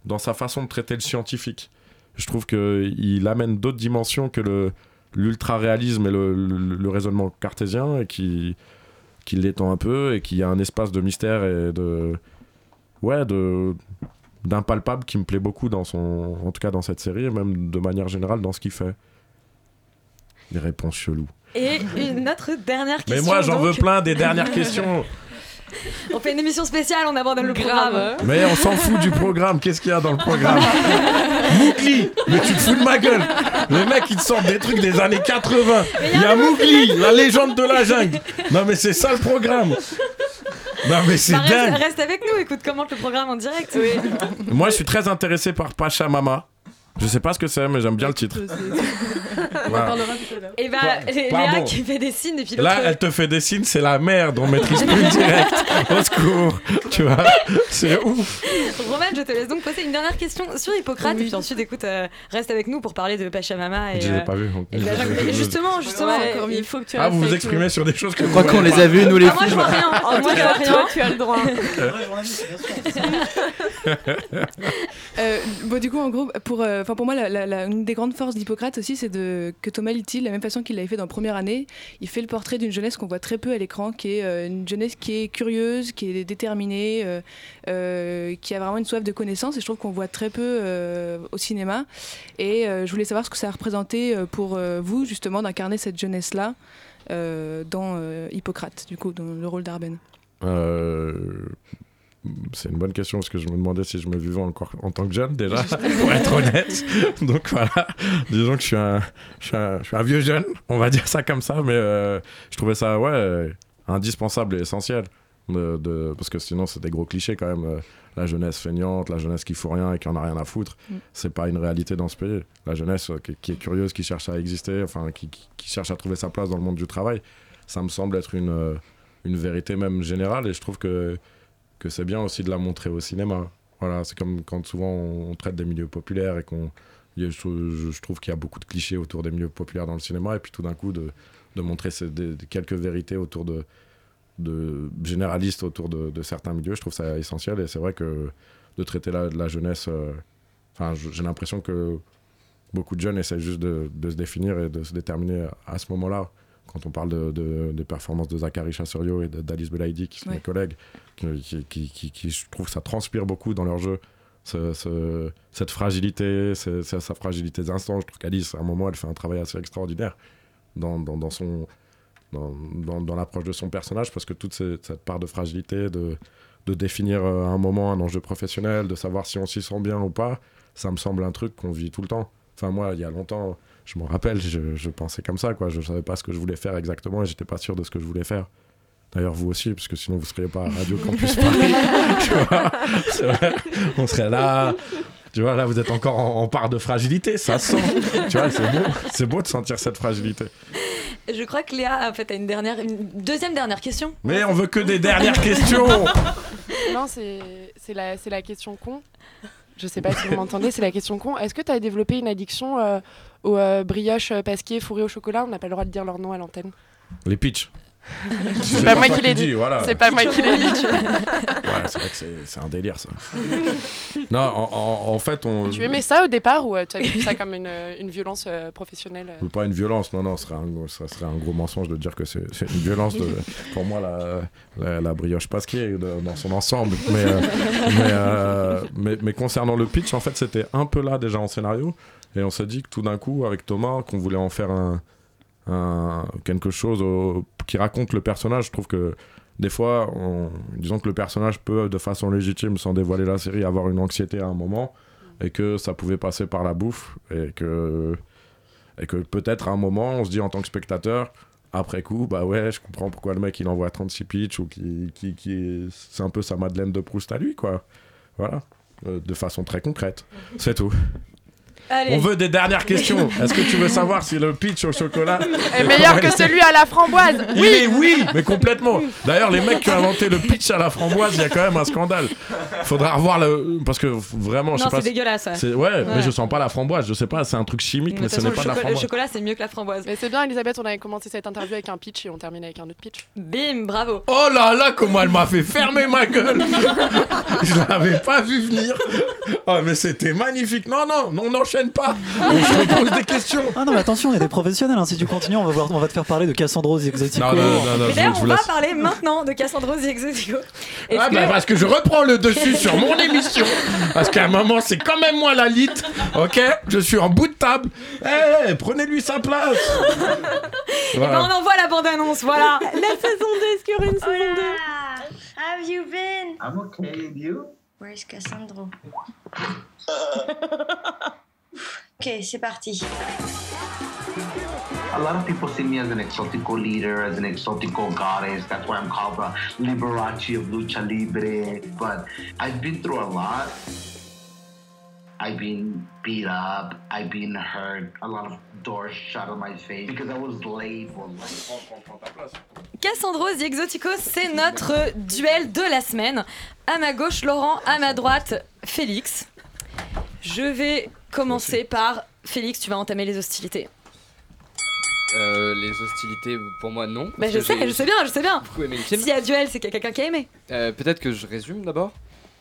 dans sa façon de traiter le scientifique. Je trouve qu'il amène d'autres dimensions que le l'ultra-réalisme et le, le- le raisonnement cartésien et qui, qui l'étend un peu et qui a un espace de mystère et de ouais de d'impalpable qui me plaît beaucoup dans son en tout cas dans cette série et même de manière générale dans ce qu'il fait des réponses cheloues Et une autre dernière question. mais moi j'en donc. veux plein des dernières questions On fait une émission spéciale, on abandonne le Grave. programme. mais on s'en fout du programme qu'est-ce qu'il y a dans le programme Mougli mais tu te fous de ma gueule les mecs ils te sortent des trucs des années 80 il y a Mougli la légende de la jungle non mais c'est ça le programme non mais c'est Bah, reste, dingue reste avec nous, écoute, commente le programme en direct. Moi, je suis très intéressé par Pachamama. Je sais pas ce que c'est, mais j'aime bien le titre. Voilà. Et bah, Léa qui fait des signes, et puis Là, elle te fait des signes, c'est la merde, on maîtrise plus direct. Au secours, tu vois, c'est ouf. Roman, je te laisse donc poser une dernière question sur Hippocrate, et puis ensuite, écoute, euh, reste avec nous pour parler de Pachamama. Et, Je les ai euh, pas et. Mais justement, justement, Ouais, encore mieux. il faut que tu Ah, vous vous exprimez sur des choses que Je crois qu'on les a vus, nous les Ah, moi, je vois rien. En Moi, tout je vois rien. tu as le droit. Euh, bon, du coup, en gros, pour, euh, pour moi, la, la- la- une des grandes forces d'Hippocrate aussi, c'est de, que Thomas Litti, de la même façon qu'il l'avait fait dans Première Année, il fait le portrait d'une jeunesse qu'on voit très peu à l'écran, qui est euh, une jeunesse qui est curieuse, qui est déterminée, euh, euh, qui a vraiment une soif de connaissance, et je trouve qu'on voit très peu au cinéma. Et je voulais savoir ce que ça a représenté pour vous, justement, d'incarner cette jeunesse-là dans Hippocrate, du coup, dans le rôle d'Arben. C'est une bonne question parce que je me demandais si je me vivais encore en tant que jeune déjà, pour être honnête. Donc voilà, disons que je suis, un, je, suis un, je suis un vieux jeune, on va dire ça comme ça, mais euh, je trouvais ça ouais, euh, indispensable et essentiel. De, de- parce que sinon, c'est des gros clichés quand même. euh, la jeunesse feignante, la jeunesse qui fout rien et qui en a rien à foutre, Mm. c'est pas une réalité dans ce pays. La jeunesse qui, qui est curieuse, qui cherche à exister, enfin, qui, qui- qui cherche à trouver sa place dans le monde du travail, ça me semble être une, une vérité même générale et je trouve que, que c'est bien aussi de la montrer au cinéma. Voilà, c'est comme quand souvent on, traite des milieux populaires et qu'on. Je, trouve qu'il y a beaucoup de clichés autour des milieux populaires dans le cinéma et puis tout d'un coup de, montrer quelques vérités autour de, généralistes autour de, certains milieux, je trouve ça essentiel et c'est vrai que de traiter la, la jeunesse, euh, j'ai l'impression que beaucoup de jeunes essaient juste de, se définir et de se déterminer à ce moment-là. Quand on parle de, de- des performances de Zachary Chasserio et d'Alice Belaïdi, qui sont Ouais. mes collègues, qui, qui, qui- qui- qui, je trouve, ça transpire beaucoup dans leur jeu. Ce- ce- cette fragilité, sa fragilité d'instant. Je trouve qu'Alice, à un moment, elle fait un travail assez extraordinaire dans, dans, dans son, dans, dans, dans l'approche de son personnage parce que toute cette part de fragilité, de, de définir euh, à un moment un enjeu professionnel, de savoir si on s'y sent bien ou pas, ça me semble un truc qu'on vit tout le temps. Enfin, moi, il y a longtemps, je me rappelle, je, je pensais comme ça, quoi. Je savais pas ce que je voulais faire exactement et j'étais pas sûr de ce que je voulais faire. D'ailleurs, vous aussi, parce que sinon vous seriez pas à Radio Campus Paris. tu vois C'est vrai. On serait là. Tu vois, là, vous êtes encore en, en part de fragilité, ça se sent. tu vois, c'est beau. C'est beau de sentir cette fragilité. Je crois que Léa en fait, a une, dernière, une deuxième dernière question. Mais on veut que des dernières questions Non, c'est c'est la, c'est la question con. Je sais pas si vous m'entendez, c'est la question con. Est-ce que tu as développé une addiction euh, aux euh, brioches euh, pasquier fourrées au chocolat On n'a pas le droit de dire leur nom à l'antenne. Les pitchs. C'est pas moi qui l'ai dit. voilà. C'est pas moi qui l'ai dit. Ouais, c'est vrai que c'est- un délire, ça. non, en, en- en fait, on. Tu aimais ça au départ ou euh, tu as vu ça comme une, euh, une violence euh, professionnelle euh? Pas une violence, non, non, ce serait un, ça serait un gros mensonge de dire que c'est une violence. De, pour moi, la, la, la brioche pasquier dans son ensemble. Mais, euh, mais, euh, mais, mais concernant le pitch, en fait, c'était un peu là déjà en scénario. Et on s'est dit que tout d'un coup, avec Thomas, qu'on voulait en faire un- quelque chose au- qui raconte le personnage. Je trouve que des fois, on- disons que le personnage peut, de façon légitime, sans dévoiler la série, avoir une anxiété à un moment, et que ça pouvait passer par la bouffe, et que, et que peut-être à un moment, on se dit en tant que spectateur, après coup, bah ouais, je comprends pourquoi le mec il envoie 36 pitchs, ou qui, qui, qui c'est un peu sa Madeleine de Proust à lui, quoi. Voilà. Euh, de façon très concrète. C'est tout. Allez. On veut des dernières questions. Est-ce que tu veux savoir si le pitch au chocolat Est meilleur que celui à la framboise. Il est oui, mais complètement. D'ailleurs, les mecs qui ont inventé le pitch à la framboise, il y a quand même un scandale. Faudra revoir le parce que vraiment, je Non, sais pas. c'est dégueulasse, ouais. c'est- Ouais, Ouais. mais je sens pas la framboise. Je sais pas, c'est un truc chimique, mais ce n'est pas de la chocolat- le framboise. chocolat, c'est mieux que la framboise. Mais c'est bien, Elisabeth, on avait commencé cette interview avec un pitch et on termine avec un autre pitch. Bim, bravo. Oh là là, comment elle m'a fait fermer ma gueule Je l'avais pas vu venir. Oh, mais c'était magnifique. Non, non, on n'enchaîne pas. On se pose des questions. Ah non, mais attention, il y a des professionnels. hein. Si tu continues, on va, voir, on va te faire parler de Cassandro Exotico. Non, non, non, non, Et je d'ailleurs, vous- je on vous va laisse. parler maintenant de Cassandro The Exotico. Est-ce Ah que- bah parce que je reprends le dessus sur mon émission. Parce qu'à un moment, c'est quand même moi la lit. Ok? Je suis en bout de table. Eh, prenez-lui sa place. Eh ben, on envoie la bande-annonce, voilà. La saison 2, est-ce qu'il y aura une saison 2 Have you been? I'm okay, and you? Where's Cassandro? ok, c'est parti. A lot of people see me as an exotico leader, as an exotico goddess. That's why I'm called the Liberace of Lucha Libre. But I've been through a lot. I've been beat up. I've been hurt. A lot of doors shut on my face because I was labeled. Cassandro The Exotico, c'est notre duel de la semaine. À ma gauche, Laurent, à ma droite, Félix. Je vais commencer par Félix, tu vas entamer les hostilités. Euh, les hostilités, pour moi, non. Bah, parce je sais, je sais bien, je sais bien. beaucoup aimé le film. S'il y a duel, c'est qu'il y a quelqu'un qui a aimé. Euh, Peut-être que je résume d'abord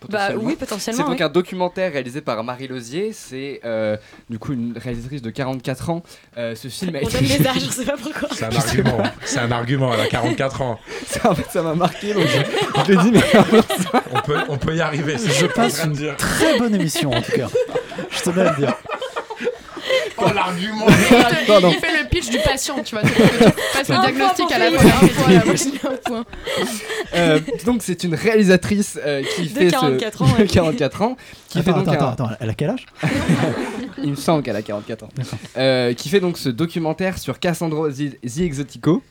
Bah oui, potentiellement, C'est donc oui. un documentaire réalisé par Marie Lozier. C'est euh, du coup une réalisatrice de 44 ans. Euh, ce film a On été. donne les âges, je sais pas pourquoi. C'est un argument. C'est un argument. Elle a 44 ans. Ça, en fait, ça m'a marqué. Donc je, je l'ai dit, mais On peut, on peut y arriver. Je passe une dire. très bonne émission en tout cas. Je tenais à le dire. Oh l'argument. Il, fait le pitch du patient, tu vois. c'est pour que tu fasses le diagnostic à la fin. Euh, donc c'est une réalisatrice euh, qui De fait 44 ce... ans, ouais. 44 ans qui Attends, fait donc attends, un- attends, attends, elle a quel âge? Il me semble qu'elle a 44 ans. Euh, qui fait donc ce documentaire sur Cassandro The, The Exotico.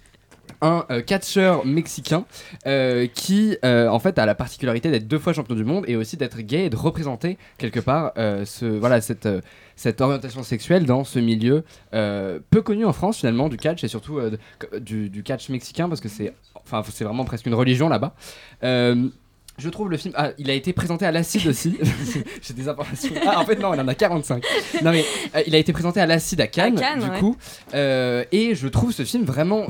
Un euh, catcheur mexicain euh, qui euh, en fait a la particularité d'être deux fois champion du monde et aussi d'être gay et de représenter quelque part ce, voilà, cette, cette orientation sexuelle dans ce milieu euh, peu connu en France finalement du catch et surtout euh, du, du catch mexicain parce que c'est enfin, c'est vraiment presque une religion là-bas. Euh, je trouve le film. Ah, il a été présenté à l'Acide aussi. J'ai des informations. Ah, en fait, non, il en a 45. Non, mais il a été présenté à l'Acide à Cannes, Cannes, du ouais. coup. Et je trouve ce film vraiment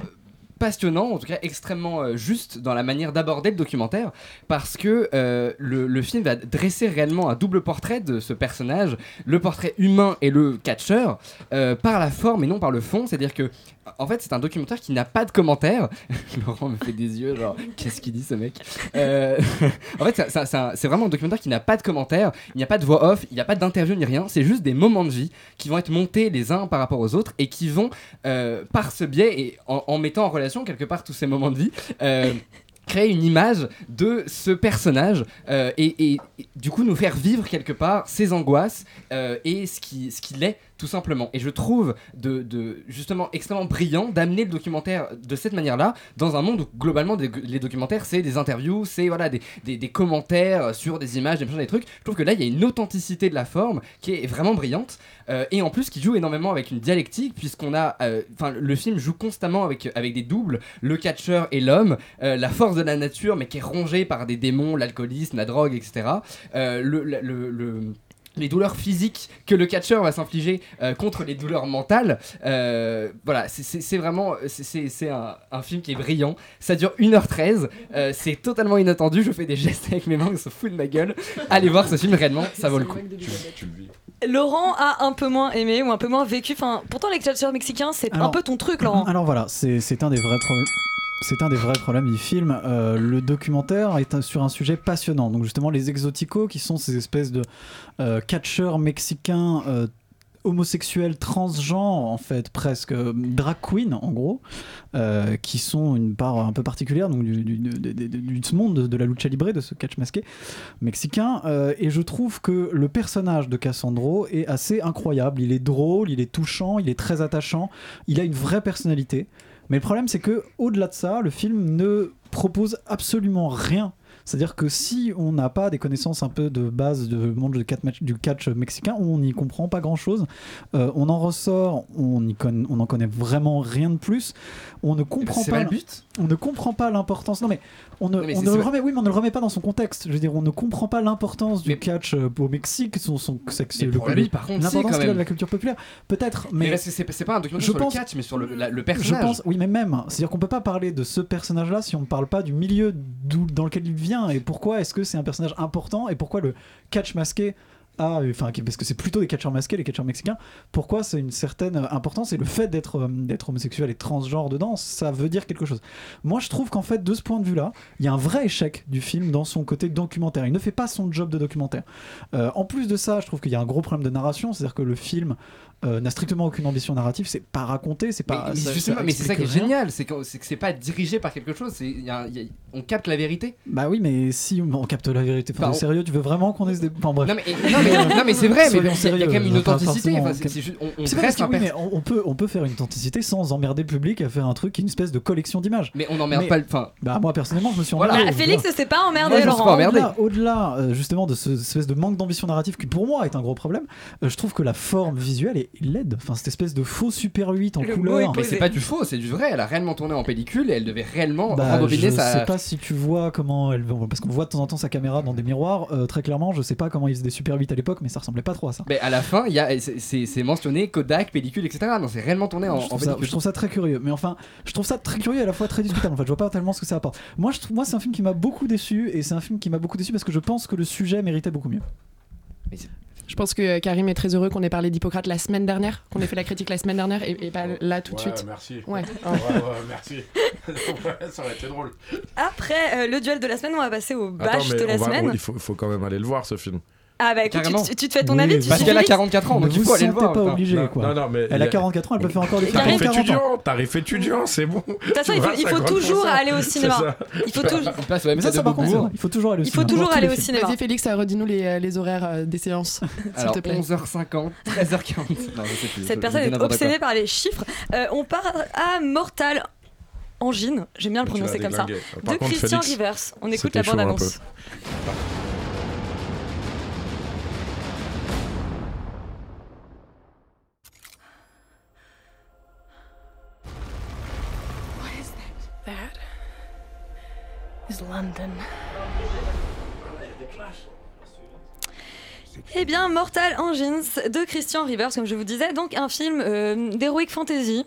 passionnant, en tout cas extrêmement euh, juste dans la manière d'aborder le documentaire, parce que euh, le, film va dresser réellement un double portrait de ce personnage, le portrait humain et le catcheur, euh, par la forme et non par le fond. C'est-à-dire que, en fait, c'est un documentaire qui n'a pas de commentaires. Laurent me fait des yeux, genre, qu'est-ce qu'il dit ce mec? Euh, En fait, c'est- vraiment un documentaire qui n'a pas de commentaires, il n'y a pas de voix off, il n'y a pas d'interview ni rien, c'est juste des moments de vie qui vont être montés les uns par rapport aux autres et qui vont, euh, par ce biais et en, mettant en relation quelque part tous ces moments de vie, euh, créer une image de ce personnage et, du coup nous faire vivre quelque part ses angoisses et ce qui ce qu'il est tout simplement. Et je trouve de, justement extrêmement brillant d'amener le documentaire de cette manière là dans un monde où globalement les documentaires c'est des interviews c'est voilà des, des- commentaires sur des images des des trucs. Je trouve que là il y a une authenticité de la forme qui est vraiment brillante euh, et en plus qui joue énormément avec une dialectique puisqu'on a euh, enfin le film joue constamment avec avec des doubles le catcheur et l'homme euh, la force de la nature mais qui est rongée par des démons l'alcoolisme la drogue etc les douleurs physiques que le catcheur va s'infliger euh, contre les douleurs mentales. Euh, voilà, c'est- vraiment c'est- un, un film qui est brillant. Ça dure 1h13. euh, c'est totalement inattendu. Je fais des gestes avec mes mains, ils se foutent de ma gueule. Allez voir ce film, réellement, ça vaut le coup. Laurent a un peu moins aimé ou un peu moins vécu. Enfin, pourtant, les catcheurs mexicains, c'est un peu ton truc, Laurent. Alors voilà, c'est c'est un des vrais problèmes. C'est un des vrais problèmes du film. Euh, le documentaire est sur un sujet passionnant. Donc justement, les exoticos, qui sont ces espèces de euh, catcheurs mexicains euh, homosexuels, transgenres, en fait, presque drag queen, en gros, qui sont une part un peu particulière donc, du, monde de, de la lucha libre, de ce catch masqué mexicain. Et je trouve que le personnage de Cassandro est assez incroyable. Il est drôle, il est touchant, il est très attachant, il a une vraie personnalité. Mais le problème, c'est que au-delà de ça, le film ne propose absolument rien. C'est-à-dire que si on n'a pas des connaissances un peu de base du monde du catch, du catch mexicain, on n'y comprend pas grand-chose. Euh, on en ressort, on n'y conna- on n'en connaît vraiment rien de plus. On ne comprend pas. pas le but? On ne comprend pas l'importance. Non mais on ne, mais on c'est- ne le remet, oui, mais on ne le remet pas dans son contexte. Je veux dire, on ne comprend pas l'importance du catch euh, au Mexique. Son, son, c'est que c'est Mais le pour lui, par contre, l'importance qu'il a de la culture populaire. Peut-être, Mais, mais parce que c'est pas un documentaire je sur pense- le catch, mais sur le, la- le je personnage. pense, oui, mais même, c'est-à-dire qu'on peut pas parler de ce personnage-là si on ne parle pas du milieu dans lequel il vient et pourquoi est-ce que c'est un personnage important et pourquoi le catch masqué parce que c'est plutôt des catcheurs masqués, les catcheurs mexicains, pourquoi c'est une certaine importance et le fait d'être euh, homosexuel et transgenre dedans, ça veut dire quelque chose. Moi, je trouve qu'en fait, de ce point de vue-là, il y a un vrai échec du film dans son côté documentaire. Il ne fait pas son job de documentaire. Euh, en plus de ça, je trouve qu'il y a un gros problème de narration, c'est-à-dire que le film euh, n'a strictement aucune ambition narrative, c'est pas raconté, c'est pas. mais, ça- justement, ça mais c'est ça qui est rien. génial, c'est que c'est c'est pas dirigé par quelque chose, c'est il y a- il y a- on capte la vérité. Bah oui, mais si on capte la vérité, enfin, Bah, on- sérieux, tu veux vraiment qu'on ait des. Enfin bref. Non mais, non, mais, non, mais c'est vrai, mais il y a- y quand même une authenticité. enfin, c'est- c'est juste- on, C'est que oui, mais on, on peut, on peut faire une authenticité sans emmerder le public à faire un truc qui est une espèce de collection d'images. Mais on n'emmerde pas le- enfin- Bah moi personnellement, je me suis Voilà. emmerdé. Bah, Félix ne s'est pas emmerdé, Laurent. Au-delà, euh, justement de ce cette espèce de manque d'ambition narrative qui pour moi est un gros problème, euh, je trouve que la forme visuelle est laide. Enfin cette espèce de faux Super 8 en couleur. Mais c'est pas du faux, c'est du vrai. Elle a réellement tourné en pellicule et elle devait réellement Bah, rembobiner je sa. sais pas si tu vois comment elle parce qu'on voit de temps en temps sa caméra dans des miroirs. euh, très clairement, je sais pas comment ils faisaient des Super 8 à l'époque, mais ça ressemblait pas trop à ça. Mais à la fin, il y a, c'est- mentionné Kodak, pellicule, etc. Non, c'est réellement tourné en, je, en trouve ça, pellicule. je trouve ça très curieux, mais enfin, je trouve ça très curieux et à la fois très discutable. En fait, je vois pas tellement ce que ça apporte. Moi, je trouve, moi, c'est un film qui m'a beaucoup déçu et c'est un film qui m'a beaucoup déçu parce que je pense que le sujet méritait beaucoup mieux. Je pense que Karim est très heureux qu'on ait parlé d'Hippocrate la semaine dernière, qu'on ait fait la critique la semaine dernière et, et pas là tout de Ouais, suite. merci. Ouais. Ouais, ouais, merci. Ça aurait été drôle. Après euh, le duel de la semaine, on va passer au Attends, mais de la on va- semaine. il faut, faut quand même aller le voir ce film. Ah bah écoute, tu, tu- tu te fais ton Oui, avis, tu Parce qu'elle a Félix 44 ans, donc il faut aller le voir. pas obligé, Non, quoi. non, non, mais Elle a y a- 44 ans, elle peut faire encore des films. Tarif 40 ans. étudiant, tarif étudiant, c'est bon. De toute façon, il faut, toujours aller au cinéma. Il faut toujours. Il Mais ça, ça par contre, faut toujours aller au Il faut cinéma. toujours aller au cinéma. Vas-y Félix, euh, redis-nous les, euh, horaires euh, des séances, s'il te plaît. 11h50, 13h40. Non, je sais plus. Cette personne est obsédée par les chiffres. On part à Mortal Engine, j'aime bien le prononcer comme ça, de contre, Christian Félix, Rivers. On écoute la bande-annonce. London. Eh bien, Mortal Engines de Christian Rivers, comme je vous disais, donc un film euh, d'heroic fantasy.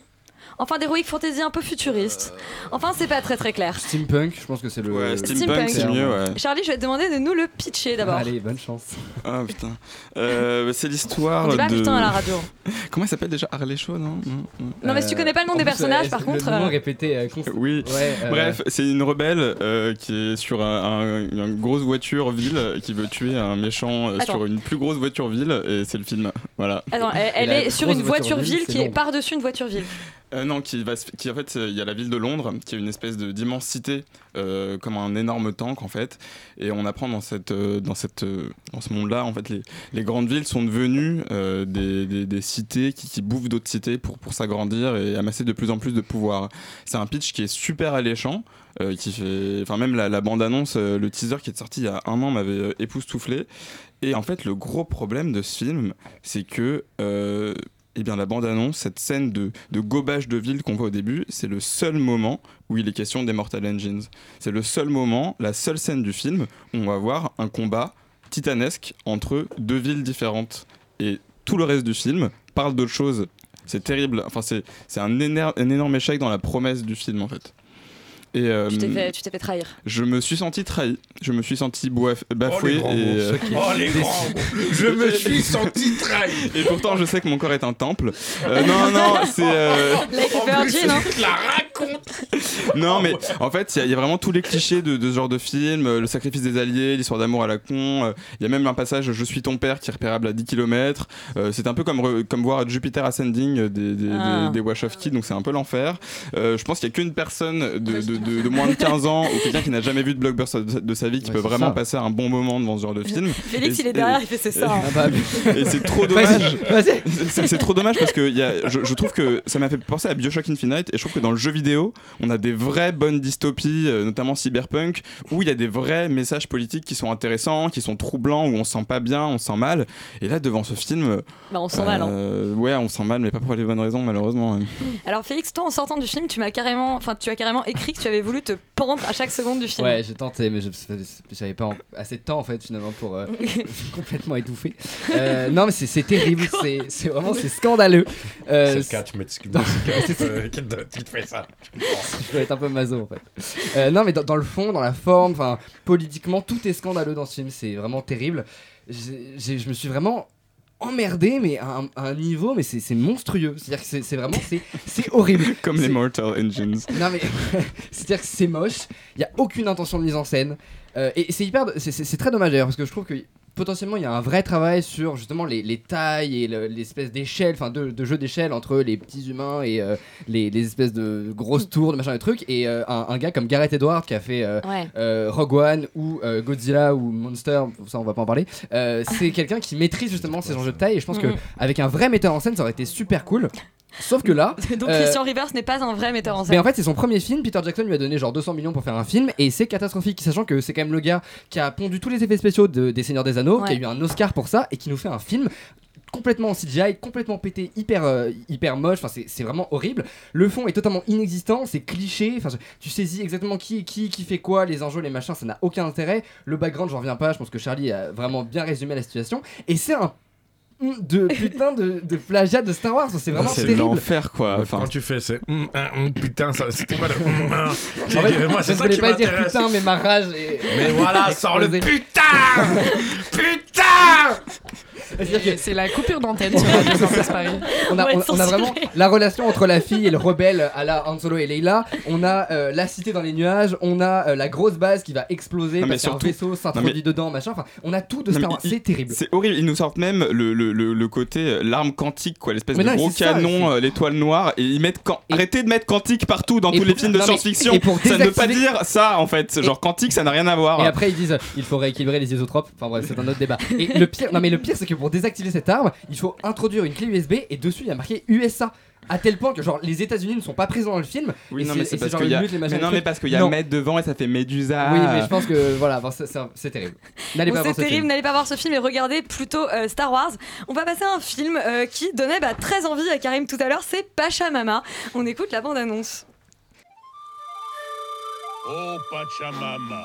Enfin, d'heroic fantasy un peu futuriste. Enfin, c'est pas très très clair. Steampunk, je pense que c'est le. Ouais, Steampunk. c'est mieux, ouais. Charlie, je vais te demander de nous le pitcher d'abord. Allez, bonne chance. Ah putain. Euh, c'est l'histoire On dit pas de. putain à la radio. Comment il s'appelle déjà? Harley Shaw, non? Non, non. Mais si tu connais pas le nom en des plus, personnages, euh, par le contre. nom euh, répété. euh, const- Oui. Ouais, euh, Bref, c'est une rebelle euh, qui est sur un, un- une grosse voiture ville euh, qui veut tuer un méchant euh, Attends. sur une plus grosse voiture ville et c'est le film. Voilà. Attends, elle, est sur une voiture ville, qui est par-dessus une voiture ville. Euh, non, qui va, qui en fait, euh, il y a la ville de Londres, qui est une espèce de d'immense cité, euh, comme un énorme tank en fait. Et on apprend dans cette, euh, dans cette, dans ce monde-là, en fait, les, grandes villes sont devenues des, des, cités qui, bouffent d'autres cités pour, pour s'agrandir et amasser de plus en plus de pouvoir. C'est un pitch qui est super alléchant. qui fait, enfin même la, bande-annonce, euh, le teaser qui est sorti il y a un an m'avait époustouflé. Et en fait, le gros problème de ce film, c'est que eh bien, la bande-annonce, cette scène de, gobage de ville qu'on voit au début, c'est le seul moment où il est question des Mortal Engines. C'est le seul moment, la seule scène du film où on va voir un combat titanesque entre deux villes différentes. Et tout le reste du film parle d'autre chose. C'est terrible. Enfin, c'est un énorme échec dans la promesse du film, en fait. Et, euh, Tu t'es fait, trahir. je me suis senti trahi, je me suis senti bafoué. grands et, mots. euh, Oh, les grands mots. Je me suis senti trahi. Et pourtant, je sais que mon corps est un temple. Euh, non, non, c'est. euh, hein. la. Non, mais en fait, il y a- il y, a vraiment tous les clichés de, de ce genre de film euh, le sacrifice des alliés, l'histoire d'amour à la con. euh, Il y a même un passage Je suis ton père qui est repérable à 10 km. c'est un peu comme, re- comme voir Jupiter Ascending euh, des, des, Ah. des, des Wachowski, donc c'est un peu l'enfer. Euh, je pense qu'il n'y a qu'une personne de, de, de- de moins de 15 ans ou quelqu'un qui n'a jamais vu de blockbuster de, de sa vie qui Ouais, peut vraiment ça. passer un bon moment devant ce genre de film. Félix, Et- il est derrière, il fait c'est ça. hein. Ah bah, et c'est trop dommage. C'est c'est trop dommage parce que il y a, je, je trouve que ça m'a fait penser à Bioshock Infinite et je trouve que dans le jeu vidéo, on a des vraies bonnes dystopies, euh, notamment Cyberpunk, où il y a des vrais messages politiques qui sont intéressants, qui sont troublants, où on se sent pas bien, on se sent mal. Et là, devant ce film, Bah, on sent mal. hein. euh, ouais, on se sent mal, mais pas pour les bonnes raisons, malheureusement. Alors Félix, toi en sortant du film, tu m'as carrément, enfin tu as carrément écrit que tu avais voulu te pendre à chaque seconde du film. Ouais, j'ai tenté, mais je j'avais pas assez de temps en fait finalement pour euh, complètement étouffer. Euh, non, mais c'est terrible, c'est vraiment c'est scandaleux. Euh, C'est le cas, tu m'excuses. qui te fait ça Je dois être un peu maso en fait. Euh, non, mais dans, dans le fond, dans la forme, enfin politiquement, tout est scandaleux dans ce film. C'est vraiment terrible. Je me suis vraiment emmerdé, mais à un, à un niveau, mais c'est monstrueux. C'est-à-dire que c'est vraiment c'est horrible. Comme les Mortal Engines. non mais c'est-à-dire que c'est moche, il y a aucune intention de mise en scène Euh, et c'est hyper c'est très dommage d'ailleurs parce que je trouve que potentiellement il y a un vrai travail sur justement les, les tailles et le- l'espèce d'échelle enfin de, de jeu d'échelle entre les petits humains et euh, les, les espèces de grosses tours de machin et trucs et euh, un, un gars comme Gareth Edwards qui a fait euh, Ouais. euh, Rogue One ou euh, Godzilla ou Monster ça on va pas en parler euh, c'est quelqu'un qui maîtrise justement ces enjeux de taille et je pense que Mhm. avec un vrai metteur en scène ça aurait été super cool sauf que là Donc euh, Christian Rivers n'est pas un vrai metteur en scène. mais en fait, c'est son premier film. Peter Jackson lui a donné genre 200 millions pour faire un film et c'est catastrophique, sachant que c'est quand même le gars qui a pondu tous les effets spéciaux de- des Seigneurs des Anneaux, qui a eu un Oscar pour ça et qui nous fait un film complètement en CGI, complètement pété, hyper, euh, hyper moche, enfin c'est- c'est vraiment horrible. Le fond est totalement inexistant, c'est cliché, enfin je- tu saisis exactement qui est qui, qui fait quoi, les enjeux, les machins, ça n'a aucun intérêt. Le background, j'en reviens pas, je pense que Charlie a vraiment bien résumé la situation et c'est un de putain de, de plagiat de Star Wars, c'est vraiment C'est l'enfer quoi. Enfin, Quand tu fais, c'est. hum, hum, hum, putain, ça, c'était pas le. En J'ai fait, moi, je c'est ne ça voulais qui pas dire putain, mais ma rage est. Mais voilà, sors le putain Putain C'est la coupure d'antenne sur Radio Campus Paris. on a, on- on a vraiment la relation entre la fille et le rebelle à la Han Solo et Leila. On a euh, la cité dans les nuages. On a euh, la grosse base qui va exploser Non, mais parce qu'un vaisseau s'introduit mais- dedans, machin. Enfin, on a tout de Star Wars. C'est terrible. C'est horrible, ils nous sortent même le, le, le, le côté euh, l'arme quantique, quoi, l'espèce de non, gros canon, euh, l'étoile noire, et ils mettent quand... arrêtez de mettre quantique partout dans Et tous les films de science-fiction. Ça ne veut pas dire ça en fait, genre quantique ça n'a rien à voir. Et après ils disent il faut rééquilibrer les isotropes. Enfin bref, c'est un autre débat. Et le pire, non mais le pire c'est que pour désactiver cette arme, il faut introduire une clé USB et dessus il y a marqué USA. À tel point que genre les États-Unis ne sont pas présents dans le film. Oui, non, mais c'est parce genre qu'il y le a, but, les machins, mais non, les mais trucs. parce qu'il y a Non. Med devant et ça fait Medusa. Oui, mais je pense que voilà, bon, c'est- terrible. N'allez Bon, pas voir c'est ce terrible, film. n'allez pas voir ce film et regardez plutôt euh, Star Wars. On va passer à un film euh, qui donnait bah, très envie à Karim tout à l'heure, c'est Pachamama. On écoute la bande-annonce. Oh Pachamama,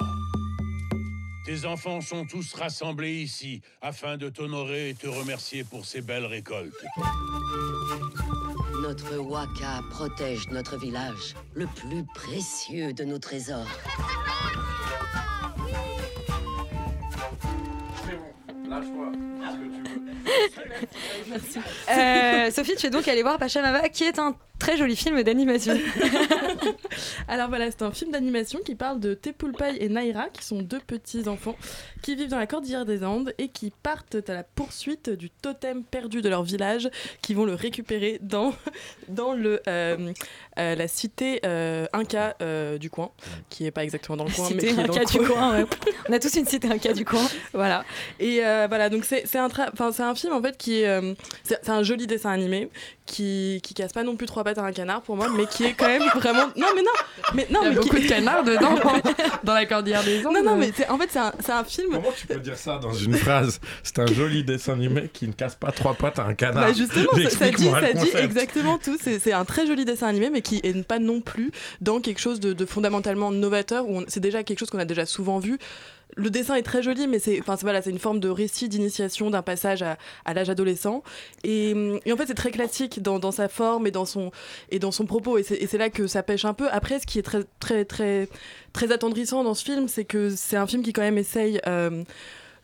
tes enfants sont tous rassemblés ici afin de t'honorer et te remercier pour ces belles récoltes. Notre Waka protège notre village, le plus précieux de nos trésors. Euh, Sophie, tu es donc allée voir Pachamama, qui est un très joli film d'animation. Alors voilà, c'est un film d'animation qui parle de Tepulpai et Naira, qui sont deux petits enfants qui vivent dans la cordillère des Andes et qui partent à la poursuite du totem perdu de leur village, qui vont le récupérer dans, dans le, euh, euh, la cité Inca du coin, qui est pas exactement dans le coin, mais qui est dans Inca le du coin. coin, ouais. On a tous une cité Inca du coin. Voilà. Et voilà, donc c'est un, un film en fait qui est. c'est un joli dessin animé qui, qui casse pas non plus trois pattes à un canard pour moi, mais qui est quand même vraiment. Non, mais non mais, non, Il y a mais beaucoup qui- de canards dedans, dans la cordillère des Andes. Non, non, mais en fait, c'est un, c'est un film. Comment tu peux dire ça dans une phrase? C'est un joli dessin animé qui ne casse pas trois pattes à un canard. Bah justement, ça, ça dit, ça dit exactement tout. C'est c'est un très joli dessin animé, mais qui est pas non plus dans quelque chose de, de fondamentalement novateur. Où c'est déjà quelque chose qu'on a déjà souvent vu. Le dessin est très joli, mais c'est, enfin, voilà, c'est une forme de récit d'initiation d'un passage à, à l'âge adolescent. Et, hum, et en fait, c'est très classique dans, dans sa forme et dans son, et dans son propos. Et c'est, et c'est là que ça pêche un peu. Après, ce qui est très, très, très, très attendrissant dans ce film, c'est que c'est un film qui quand même essaye. euh,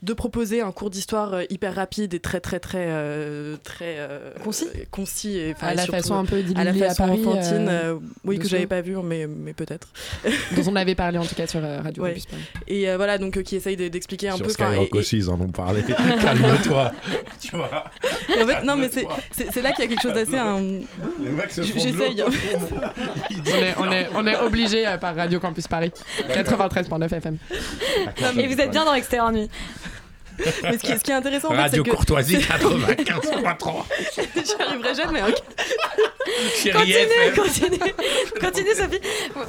de proposer un cours d'histoire euh, hyper rapide et très très très euh, très euh, concis concis et À la surtout, façon un peu à la à Paris, enfantine euh, oui que j'avais pas vu mais mais peut-être dont on avait parlé en tout cas sur euh, Radio Ouais. Campus Paris. et euh, voilà donc euh, qui essaye de- d'expliquer un Sur peu enfin, Skyrock et- aussi, ils en ont parlé. Calme-toi. tu vois. et en fait non mais c'est là qu'il y a quelque chose d'assez un... J'essaye l'autre. On est, on est, on est obligé euh, par Radio Campus Paris 93.9 FM. Et vous êtes bien dans Extérieur Nuit. Mais ce qui, ce qui est intéressant en fait, Radio c'est que Courtoisie c'est- 95.3. J'y arriverai jamais ok. Chérie Continue, FM. continue, continue Sophie.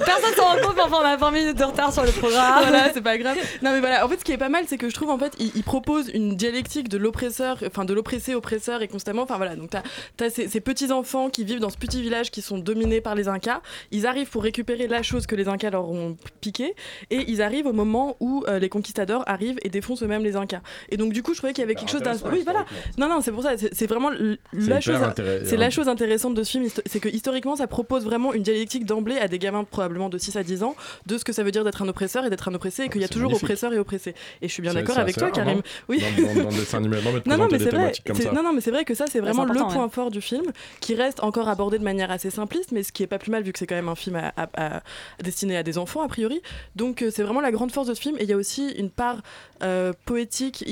Personne s'en rend compte, mais enfin on a 20 minutes de retard sur le programme. voilà, c'est pas grave. Non mais voilà, en fait ce qui est pas mal, c'est que je trouve en fait il, il propose une dialectique de l'oppresseur, enfin de l'oppressé oppresseur et constamment, enfin voilà, donc t'as as ces, ces petits enfants qui vivent dans ce petit village qui sont dominés par les Incas. Ils arrivent pour récupérer la chose que les Incas leur ont piqué et ils arrivent au moment où euh, les conquistadors arrivent et défoncent eux-mêmes les Incas. Et donc du coup je trouvais qu'il y avait quelque chose d'un, intéressant, oui voilà, non non c'est pour ça, c'est vraiment la chose, c'est la chose intéressante de ce film, c'est que historiquement ça propose vraiment une dialectique d'emblée à des gamins probablement de 6 à 10 ans de ce que ça veut dire d'être un oppresseur et d'être un oppressé et qu'il y a toujours oppresseur et oppressé. Et je suis bien d'accord avec toi, Karim. non Oui. Dans, dans, dans le dessin animé, non, Non, mais c'est vrai. Non, non, mais c'est vrai que ça, c'est vraiment le point fort du film, qui reste encore abordé de manière assez simpliste, mais ce qui est pas plus mal vu que c'est quand même un film à- à- à- destiné à des enfants a priori. Donc euh, c'est vraiment la grande force de ce film. Et il y a aussi une part euh, poétique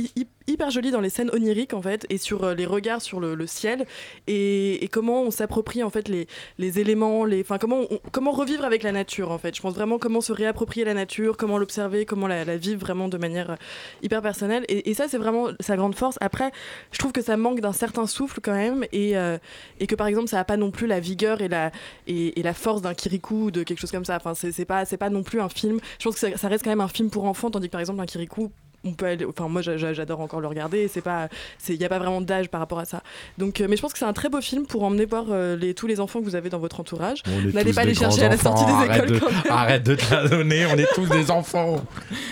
hyper jolie dans les scènes oniriques en fait, et sur euh, les regards sur le, ciel, et, comment on s'approprie en fait les, éléments, les, comment on- comment revivre avec la nature en fait. Je pense vraiment comment se réapproprier la nature, comment l'observer, comment la, vivre vraiment de manière euh, hyper personnelle. Et, ça c'est vraiment sa grande force. Après, je trouve que ça manque d'un certain souffle quand même, et, euh, que par exemple ça a pas non plus la vigueur et la et, la force d'un Kirikou ou de quelque chose comme ça. Enfin c'est c'est pas c'est pas non plus un film. Je pense que ça, ça reste quand même un film pour enfants, tandis que par exemple un Kirikou on peut aller, enfin moi j'a- j'a- j'adore encore le regarder c'est pas c'est il y a pas vraiment d'âge par rapport à ça donc euh, mais je pense que c'est un très beau film pour emmener voir euh, les tous les enfants que vous avez dans votre entourage n'allez pas les chercher à la sortie des écoles arrête quand de, même. arrête de te la donner, on est tous des enfants.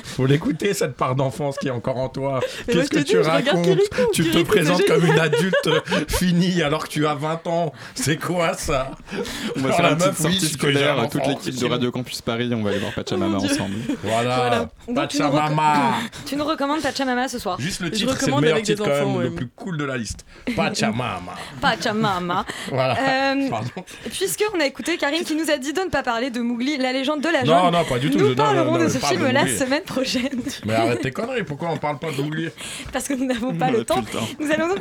Faut l'écouter cette part d'enfance qui est encore en toi. Moi, Qu'est-ce que dis, tu racontes Kirikou, Tu te Kirikou, c'est présentes comme une adulte finie alors que tu as 20 ans. C'est quoi ça? On va Alors, faire la une petite meuf, oui, sortie scolaire, toute l'équipe de. Radio Campus Paris, on va aller voir Pachamama Oh Dieu. ensemble. Voilà, Pachamama. Tu nous recommandes Pachamama ce soir Juste le titre, c'est le meilleur titre quand même, le plus cool de la liste. Pachamama. Pachamama. Voilà. Euh. Puisqu'on a écouté Karine qui nous a dit de ne pas parler de Mowgli, la légende de la Non, jungle. non, pas du tout. Nous Non, parlerons non, non, de ce de film la Mowgli. semaine prochaine. Mais arrête tes conneries, pourquoi on parle pas d'oublier parce que nous n'avons pas le a temps. plus le temps. Nous allons donc,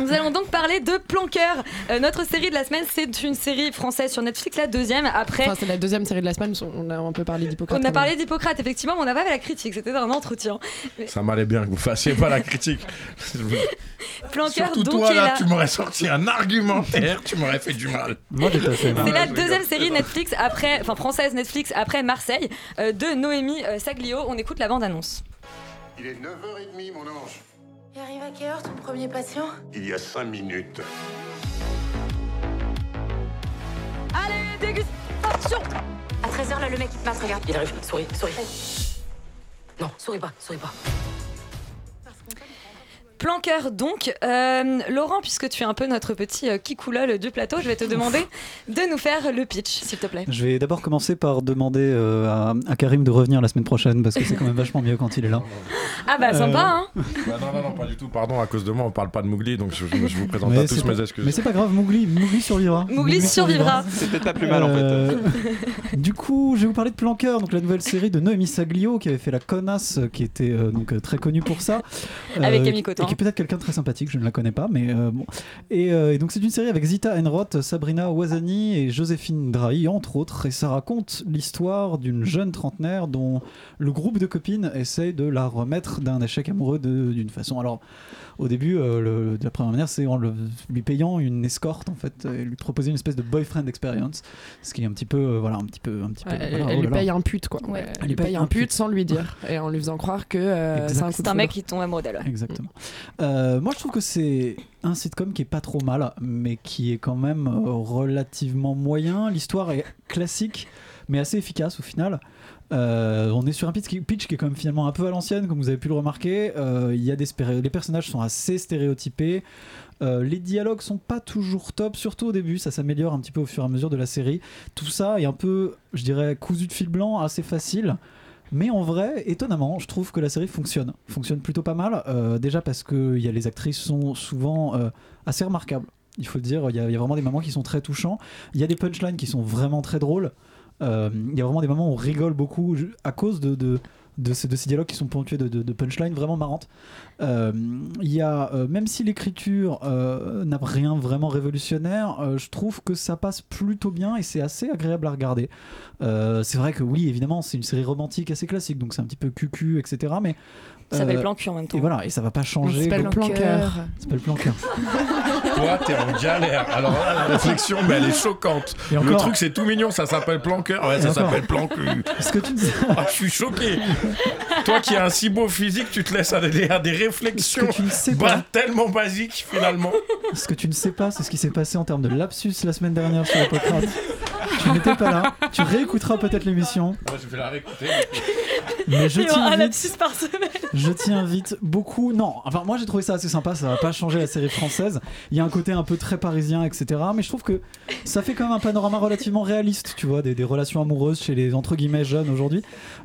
nous allons donc parler de Planqueur. Euh, notre série de la semaine, c'est une série française sur Netflix, la deuxième. Après, Enfin, c'est la deuxième série de la semaine, on a un peu parlé d'Hippocrate. on a parlé d'Hippocrate, effectivement, mais on n'a pas fait la critique. C'était un entretien. Ça m'allait bien que vous fassiez pas la critique. Planqueur, Surtout donc, toi est là, là. tu m'aurais sorti un argumentaire, tu m'aurais fait du mal. Moi j'ai. C'est la deuxième série Netflix après, enfin française Netflix après Marseille euh, de Noémie euh, Saglio. On écoute la bande annonce. Il est 9h30, mon ange. Il arrive à quelle heure ton premier patient? Il y a 5 minutes. Allez, dégustation À 13h, là, le mec, il passe, regarde. Il arrive, souris, souris. Non, souris pas, souris pas. Planqueur donc. Euh, Laurent, puisque tu es un peu notre petit euh, kikoulol du plateau, je vais te demander de nous faire le pitch, s'il te plaît. Je vais d'abord commencer par demander euh, à, à Karim de revenir la semaine prochaine parce que c'est quand même vachement mieux quand il est là. Ah bah sympa, hein Bah non, non, non, pas du tout. Pardon, à cause de moi, on parle pas de Mowgli, donc je, je- je vous présente Mais à tous c'est mes pas- excuses. Mais c'est pas grave, Mowgli, Mowgli survivra. Mowgli survivra. C'est peut-être pas plus mal en fait. Euh, du coup, je vais vous parler de Planqueur, donc la nouvelle série de Noémie Saglio qui avait fait La Connasse, euh, qui était euh, donc euh, très connue pour ça. Avec Camille Cotin. Qui est peut-être quelqu'un de très sympathique, je ne la connais pas, mais euh, bon. Et, euh, et donc c'est une série avec Zita Enroth, Sabrina Ouazani et Joséphine Drahi, entre autres. Et ça raconte l'histoire d'une jeune trentenaire dont le groupe de copines essaye de la remettre d'un échec amoureux d'une façon. Alors, au début, euh, le- de la première manière, c'est en le- lui payant une escorte, en fait, et lui proposer une espèce de boyfriend experience, ce qui est un petit peu, voilà, un petit peu, un petit peu. Ouais, elle, voilà, elle oh lui paye un pute, quoi. Ouais. Elle lui paye un pute sans lui dire. Et en lui faisant croire que euh, c'est un mec qui tombe amoureux d'elle. Exactement. Euh, moi, je trouve que c'est un sitcom qui est pas trop mal, mais qui est quand même euh, relativement moyen. L'histoire est classique, mais assez efficace au final. Euh, on est sur un pitch qui, est quand même finalement un peu à l'ancienne, comme vous avez pu le remarquer. Y a des les personnages sont assez stéréotypés. Les dialogues sont pas toujours top, surtout au début. Ça s'améliore un petit peu au fur et à mesure de la série. Tout ça est un peu, je dirais, cousu de fil blanc, assez facile. Mais en vrai, étonnamment, je trouve que la série fonctionne. Fonctionne plutôt pas mal. euh, déjà parce que les actrices sont souvent euh, assez remarquables. Il faut le dire, il y, a, vraiment des moments qui sont très touchants. Il y a des punchlines qui sont vraiment très drôles. Euh, il y a vraiment des moments où on rigole beaucoup à cause de, de ces, dialogues qui sont ponctués de, punchlines vraiment marrantes. Euh, Il euh, même si l'écriture euh, n'a rien vraiment révolutionnaire, je trouve que ça passe plutôt bien et c'est assez agréable à regarder. C'est vrai que oui, évidemment, c'est une série romantique assez classique, donc c'est un petit peu cucu, etc. Mais Ça s'appelle euh, Plancu en même temps. Et voilà, et ça va pas changer. Ça s'appelle donc- Planqueur. Ça s'appelle Planqueur. Toi, t'es en galère. Alors là, la réflexion, mais elle est choquante. Et Le encore- truc, c'est tout mignon, ça s'appelle Planqueur. Ouais, Et ça encore- s'appelle Plancu. Ce que tu dis. Ah, je suis choqué. Toi qui as un si beau physique, tu te laisses à des, à des réflexions tu ne sais bah, pas. tellement basiques finalement. Ce que tu ne sais pas, c'est ce qui s'est passé en termes de lapsus la semaine dernière sur Hippocrate? Tu n'étais pas là. Tu réécouteras peut-être l'émission. Moi, je vais la réécouter. Mais je t'invite. par semaine. Je t'y invite beaucoup. Non, enfin moi j'ai trouvé ça assez sympa. Ça va pas changer la série française. Il y a un côté un peu très parisien, etc. Mais je trouve que ça fait quand même un panorama relativement réaliste, tu vois, des, des relations amoureuses chez les entre guillemets jeunes aujourd'hui.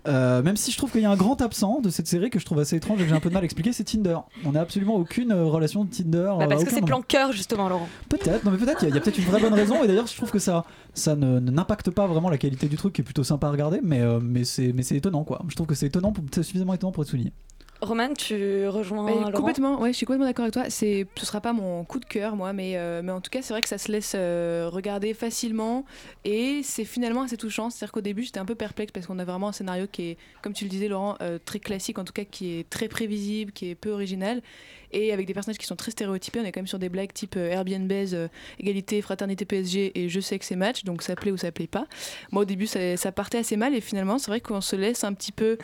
Euh, même si je trouve qu'il y a un grand absent de cette série que je trouve assez étrange et que j'ai un peu de mal à expliquer, c'est Tinder. On n'a absolument aucune euh, relation de Tinder. Bah, parce que aucun c'est moment. Planqueur, justement, Laurent. Peut-être, non mais peut-être, il y a, peut-être une vraie bonne raison, et d'ailleurs je trouve que ça, ça ne- n'impacte pas vraiment la qualité du truc, qui est plutôt sympa à regarder, mais, euh, c'est, étonnant quoi. Je trouve que c'est étonnant, c'est suffisamment étonnant pour être souligné. Roman, tu rejoins Mais complètement, ouais, je suis complètement d'accord avec toi. C'est, ce sera pas mon coup de cœur, moi, mais, euh, mais en tout cas, c'est vrai que ça se laisse euh, regarder facilement et c'est finalement assez touchant. C'est-à-dire qu'au début, j'étais un peu perplexe parce qu'on a vraiment un scénario qui est, comme tu le disais, Laurent, euh, très classique, en tout cas, qui est très prévisible, qui est peu original et avec des personnages qui sont très stéréotypés. On est quand même sur des blagues type Airbnb, égalité, fraternité PSG et je sais que c'est match, donc ça plaît ou ça plaît pas. Moi, au début, ça, ça partait assez mal et finalement, c'est vrai qu'on se laisse un petit peu.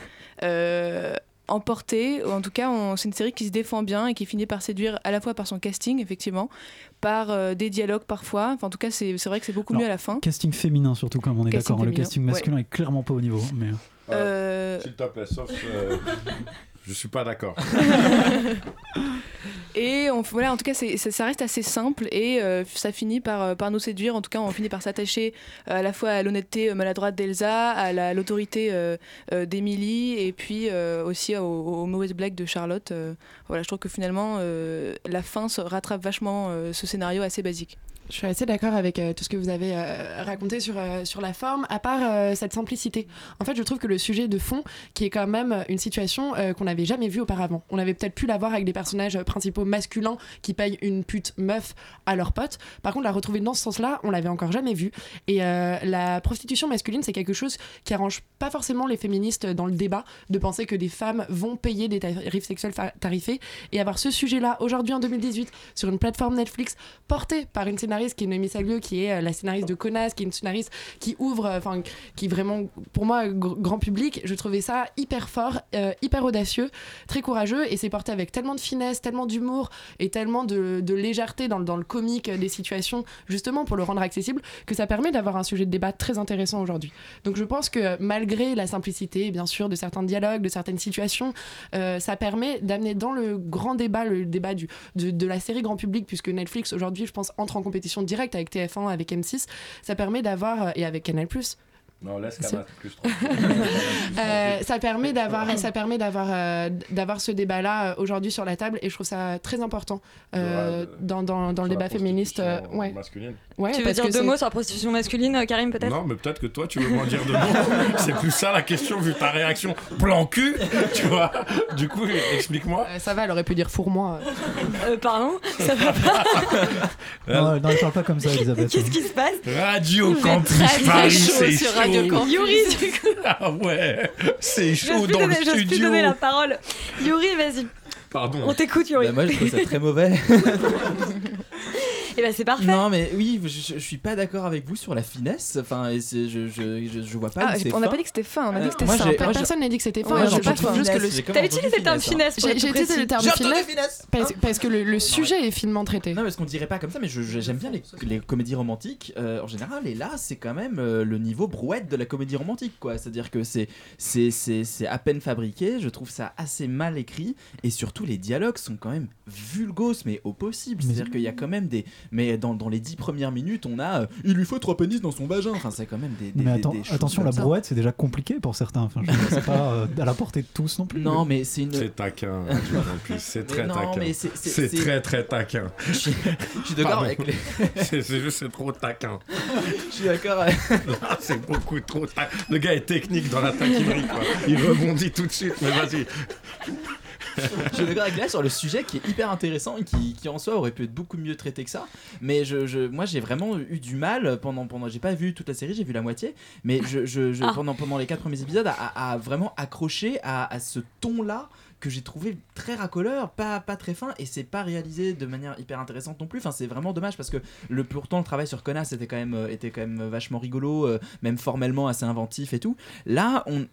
Emporté, ou en tout cas c'est une série qui se défend bien et qui finit par séduire à la fois par son casting effectivement, par euh, des dialogues parfois, enfin en tout cas c'est c'est vrai que c'est beaucoup Alors, mieux à la fin. Casting féminin surtout, comme on est d'accord. Le féminin, casting masculin est clairement pas au niveau. Mais... Euh, S'il te plaît, sauf. euh, Je suis pas d'accord. Et voilà, en tout cas, ça, reste assez simple et euh, ça finit par, euh, par nous séduire. En tout cas, on finit par s'attacher euh, à la fois à l'honnêteté maladroite d'Elsa, à la- l'autorité d'Emily et puis aussi aux, aux mauvaises blagues de Charlotte. Voilà, je trouve que finalement, la fin rattrape vachement ce scénario assez basique. Je suis assez d'accord avec euh, tout ce que vous avez euh, raconté sur, euh, sur la forme, à part cette simplicité. En fait, je trouve que le sujet de fond, qui est quand même une situation qu'on n'avait jamais vue auparavant, on avait peut-être pu la voir avec des personnages principaux masculins qui payent une pute meuf à leur pote. Par contre, la retrouver dans ce sens-là, on l'avait encore jamais vu. Et la prostitution masculine, c'est quelque chose qui arrange pas forcément les féministes dans le débat de penser que des femmes vont payer des tarifs sexuels tarifés. Et avoir ce sujet-là aujourd'hui en 2018 sur une plateforme Netflix portée par une scénariste qui est Noémie Saglio, qui est euh, la scénariste de Connasse, qui est une scénariste qui ouvre, euh, enfin, qui vraiment, pour moi, gr- grand public. Je trouvais ça hyper fort, euh, hyper audacieux, très courageux, et c'est porté avec tellement de finesse, tellement d'humour et tellement de, légèreté dans, le- comique des situations, justement pour le rendre accessible, que ça permet d'avoir un sujet de débat très intéressant aujourd'hui. Donc je pense que malgré la simplicité, bien sûr, de certains dialogues, de certaines situations, ça permet d'amener dans le grand débat, le débat du, de la série grand public, puisque Netflix aujourd'hui, je pense, entre en compétition directe avec TF1, avec M6, ça permet d'avoir, euh, et avec Canal+, Non, laisse C'est- Kamat plus trop. euh, ça permet d'avoir ça permet d'avoir euh, d'avoir ce débat là aujourd'hui sur la table et je trouve ça très important euh, dans, dans, dans le débat féministe euh, ouais masculine. ouais tu veux dire deux mots sur la prostitution masculine, euh, Karim, peut-être? Non, mais peut-être que toi, tu veux m'en dire deux mots. C'est plus ça la question, vu ta réaction plan cul, tu vois. Du coup, explique-moi. Euh, ça va elle aurait pu dire fourre-moi Euh, pardon? Ça va pas? Non, non, parle pas comme ça, Elisabeth. Qu'est-ce qui se passe? Radio Campus Paris, c'est. Radio Campus. Yuri, du coup. Ah ouais, c'est chaud dans le donner- j'ose plus studio. donner la parole. Yuri, vas-y. Pardon. On t'écoute, Yuri. Bah, moi, je trouve ça très mauvais. Et bah, c'est parfait. Non, mais oui, je, suis pas d'accord avec vous sur la finesse. Enfin, et c'est- je, je, je, je vois pas. Ah, on n'a pas dit que c'était fin, on a dit que c'était simple. personne n'a dit que c'était fin Ouais, je j'ai sais pas pas trouve de juste que le finesse, j'ai T'as utilisé le terme finesse pour j'ai utilisé le terme finesse, parce, que le, sujet est finement traité Non, parce qu'on dirait pas comme ça, mais j'aime bien les, les comédies romantiques euh, en général. Et là, c'est quand même euh, le niveau brouette de la comédie romantique, quoi. C'est-à-dire que c'est c'est c'est c'est à peine fabriqué. Je trouve ça assez mal écrit et surtout les dialogues sont quand même vulgos, mais au possible. C'est-à-dire qu'il y a quand même des. Mais dans, dans les dix premières minutes, on a. euh, il lui faut trois pénis dans son vagin. Enfin, c'est quand même des. des- Mais des- des attention, la ça. brouette, c'est déjà compliqué pour certains. Enfin, c'est pas euh, à la portée de tous non plus. Non, mais c'est une. C'est taquin, hein, tu vois, en plus. C'est très non, taquin. mais c'est- très très taquin. Je suis, d'accord avec les. C'est juste c'est trop taquin. Je suis d'accord avec. Là, c'est beaucoup trop taquin. Le gars est technique dans la taquinerie, quoi. Il rebondit tout de suite, mais vas-y. je suis d'accord avec Léa sur le sujet qui est hyper intéressant et qui, qui en soi aurait pu être beaucoup mieux traité que ça. Mais je, je- moi j'ai vraiment eu du mal pendant. pendant j'ai pas vu toute la série, j'ai vu la moitié. Mais je, je- je- Ah. pendant, pendant les quatre premiers épisodes, à, vraiment accrocher à, à ce ton-là que j'ai trouvé très racoleur, pas, pas très fin, et c'est pas réalisé de manière hyper intéressante non plus. Enfin, c'est vraiment dommage parce que le, pourtant le travail sur Connasse était quand même, euh, était quand même vachement rigolo, euh, même formellement assez inventif et tout. Là, on,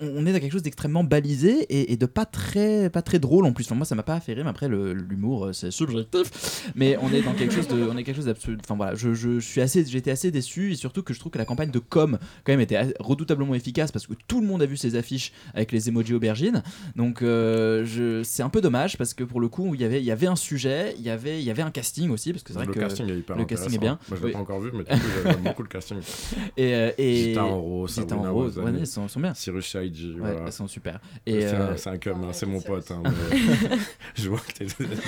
on est dans quelque chose d'extrêmement balisé et, et de pas très pas très drôle en plus. Enfin, moi, ça m'a pas rire. Mais après, l'humour, euh, c'est subjectif. Mais on est dans quelque chose de, on est quelque chose d'absolu. Enfin voilà, je, je suis assez, j'étais assez déçu et surtout que je trouve que la campagne de com quand même était redoutablement efficace parce que tout le monde a vu ces affiches avec les emojis aubergines. Donc euh, je, c'est un peu dommage parce que pour le coup, il y avait, il y avait un sujet, il y avait, il y avait un casting aussi parce que c'est vrai Le que casting est hyper le casting est bien. Moi, je l'ai Oui. pas encore vu, mais du coup, j'aime beaucoup le casting. Et, euh, et Gita en rose, Gita en rose, ouais, ils sont, sont bien. Cyrus Shaiji, Ouais, voilà. elles sont super. C'est euh, un, un cum, hein, c'est mon pote. hein, mais- je vois que t'es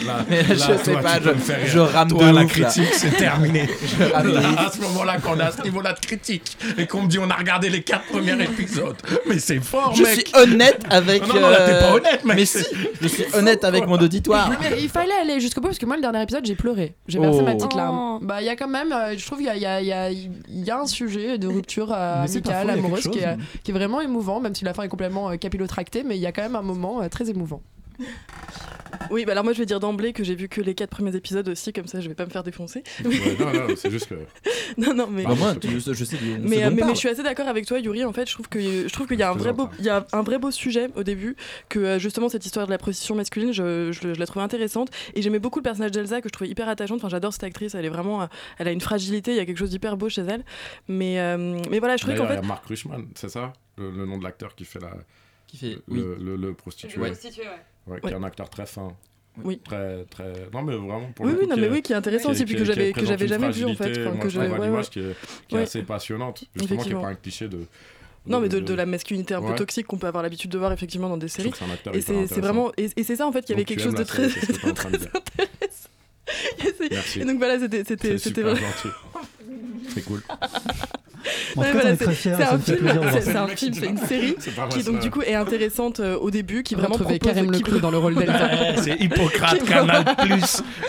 là. Mais là, je toi, sais pas, je- me faire je rame Toi, de la ouf, critique, c'est terminé. Je Là, à ce moment-là, qu'on a ce niveau-là de critique et qu'on me dit on a regardé les quatre premiers épisodes. Mais c'est fort, je mec. suis honnête avec. Non, non, là, t'es pas euh, honnête, mec. Mais si, je suis honnête avec mon auditoire. Mais il fallait aller jusqu'au bout parce que moi le dernier épisode j'ai pleuré j'ai versé ma petite Oh. larme bah il y a quand même euh, je trouve qu'il y a, il y, a, il y, a, il y a un sujet de rupture euh, amicale amoureuse chose. qui est vraiment émouvant même si la fin est complètement euh, capillotractée mais il y a quand même un moment euh, très émouvant Oui, bah alors moi je vais dire d'emblée que j'ai vu que les quatre premiers épisodes aussi, comme ça je vais pas me faire défoncer. Ouais, non, non, c'est juste que. non, non, mais. Bah, moi, tu- je, je sais. Mais, euh, mais, je suis assez d'accord avec toi, Yuri. En fait, je trouve que je trouve qu'il y a un vrai beau, il y a un vrai beau sujet au début, que justement cette histoire de la prostitution masculine, je, je, je la trouvais intéressante et j'aimais beaucoup le personnage d'Elsa que je trouvais hyper attachante. Enfin, j'adore cette actrice. Elle est vraiment, elle a une fragilité. Il y a quelque chose d'hyper beau chez elle. Mais euh, mais voilà, je trouvais qu'en fait, Mark Rushman, c'est ça? Le, le nom de l'acteur qui fait la. Qui fait. le, Oui. le, le prostitué. Ouais. Prostitué, ouais. Ouais, Ouais. qui est un acteur très fin. Oui. Très, très. Non, mais vraiment pour Oui, le oui, coup, non, qui mais est- oui, qui est intéressant aussi, puis que j'avais- que j'avais jamais vu, en fait, moi, que je une ouais, qui est, qui est assez passionnante, justement, qui n'est pas un cliché de. Non, mais de, de la masculinité un peu Ouais. toxique qu'on peut avoir l'habitude de voir effectivement dans des séries. trouve que c'est un acteur Et c'est vraiment. Et, et c'est ça en fait qu'il y avait Donc, quelque chose de très, série, de très intéressant. Et Merci. Et donc voilà, c'était c'était C'est c'était vraiment. gentil. C'est cool. Voilà, c'est c'est ça un film, c'est ça. c'est un film, c'est une série C'est qui donc ça. du coup est intéressante euh, au début, qui vraiment propose Karim Leclou dans le rôle d'Elsa. C'est Hippocrate, Canal+. vraiment-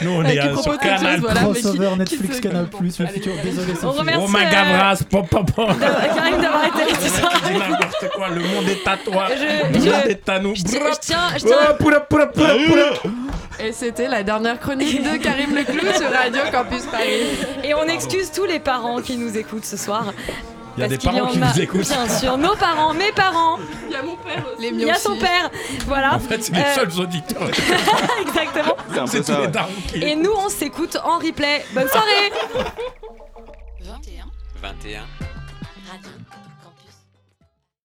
Nous, on est euh, sur Canal+. Crossover Netflix Canal Plus le futur. Désolé On Sophie. remercie Romain euh, Gavras, pop, pop, pop. Karim d'avoir été dis n'importe quoi, le monde est à toi. Le monde est à nous. Je tiens, je tiens, Et c'était la dernière chronique de Karim Leclou sur Radio Campus Paris. Et on excuse tous les parents qui nous écoutent ce soir. Il y a Parce des parents en qui a- nous écoutent. Bien sûr, nos parents, mes parents. Il y a mon père aussi. Les Il y a aussi. son père. Voilà. En fait, c'est les Euh, seuls auditeurs. Exactement. C'est tous les ouais. darons qui Et nous, on s'écoute en replay. Bonne soirée 21. 21. Radio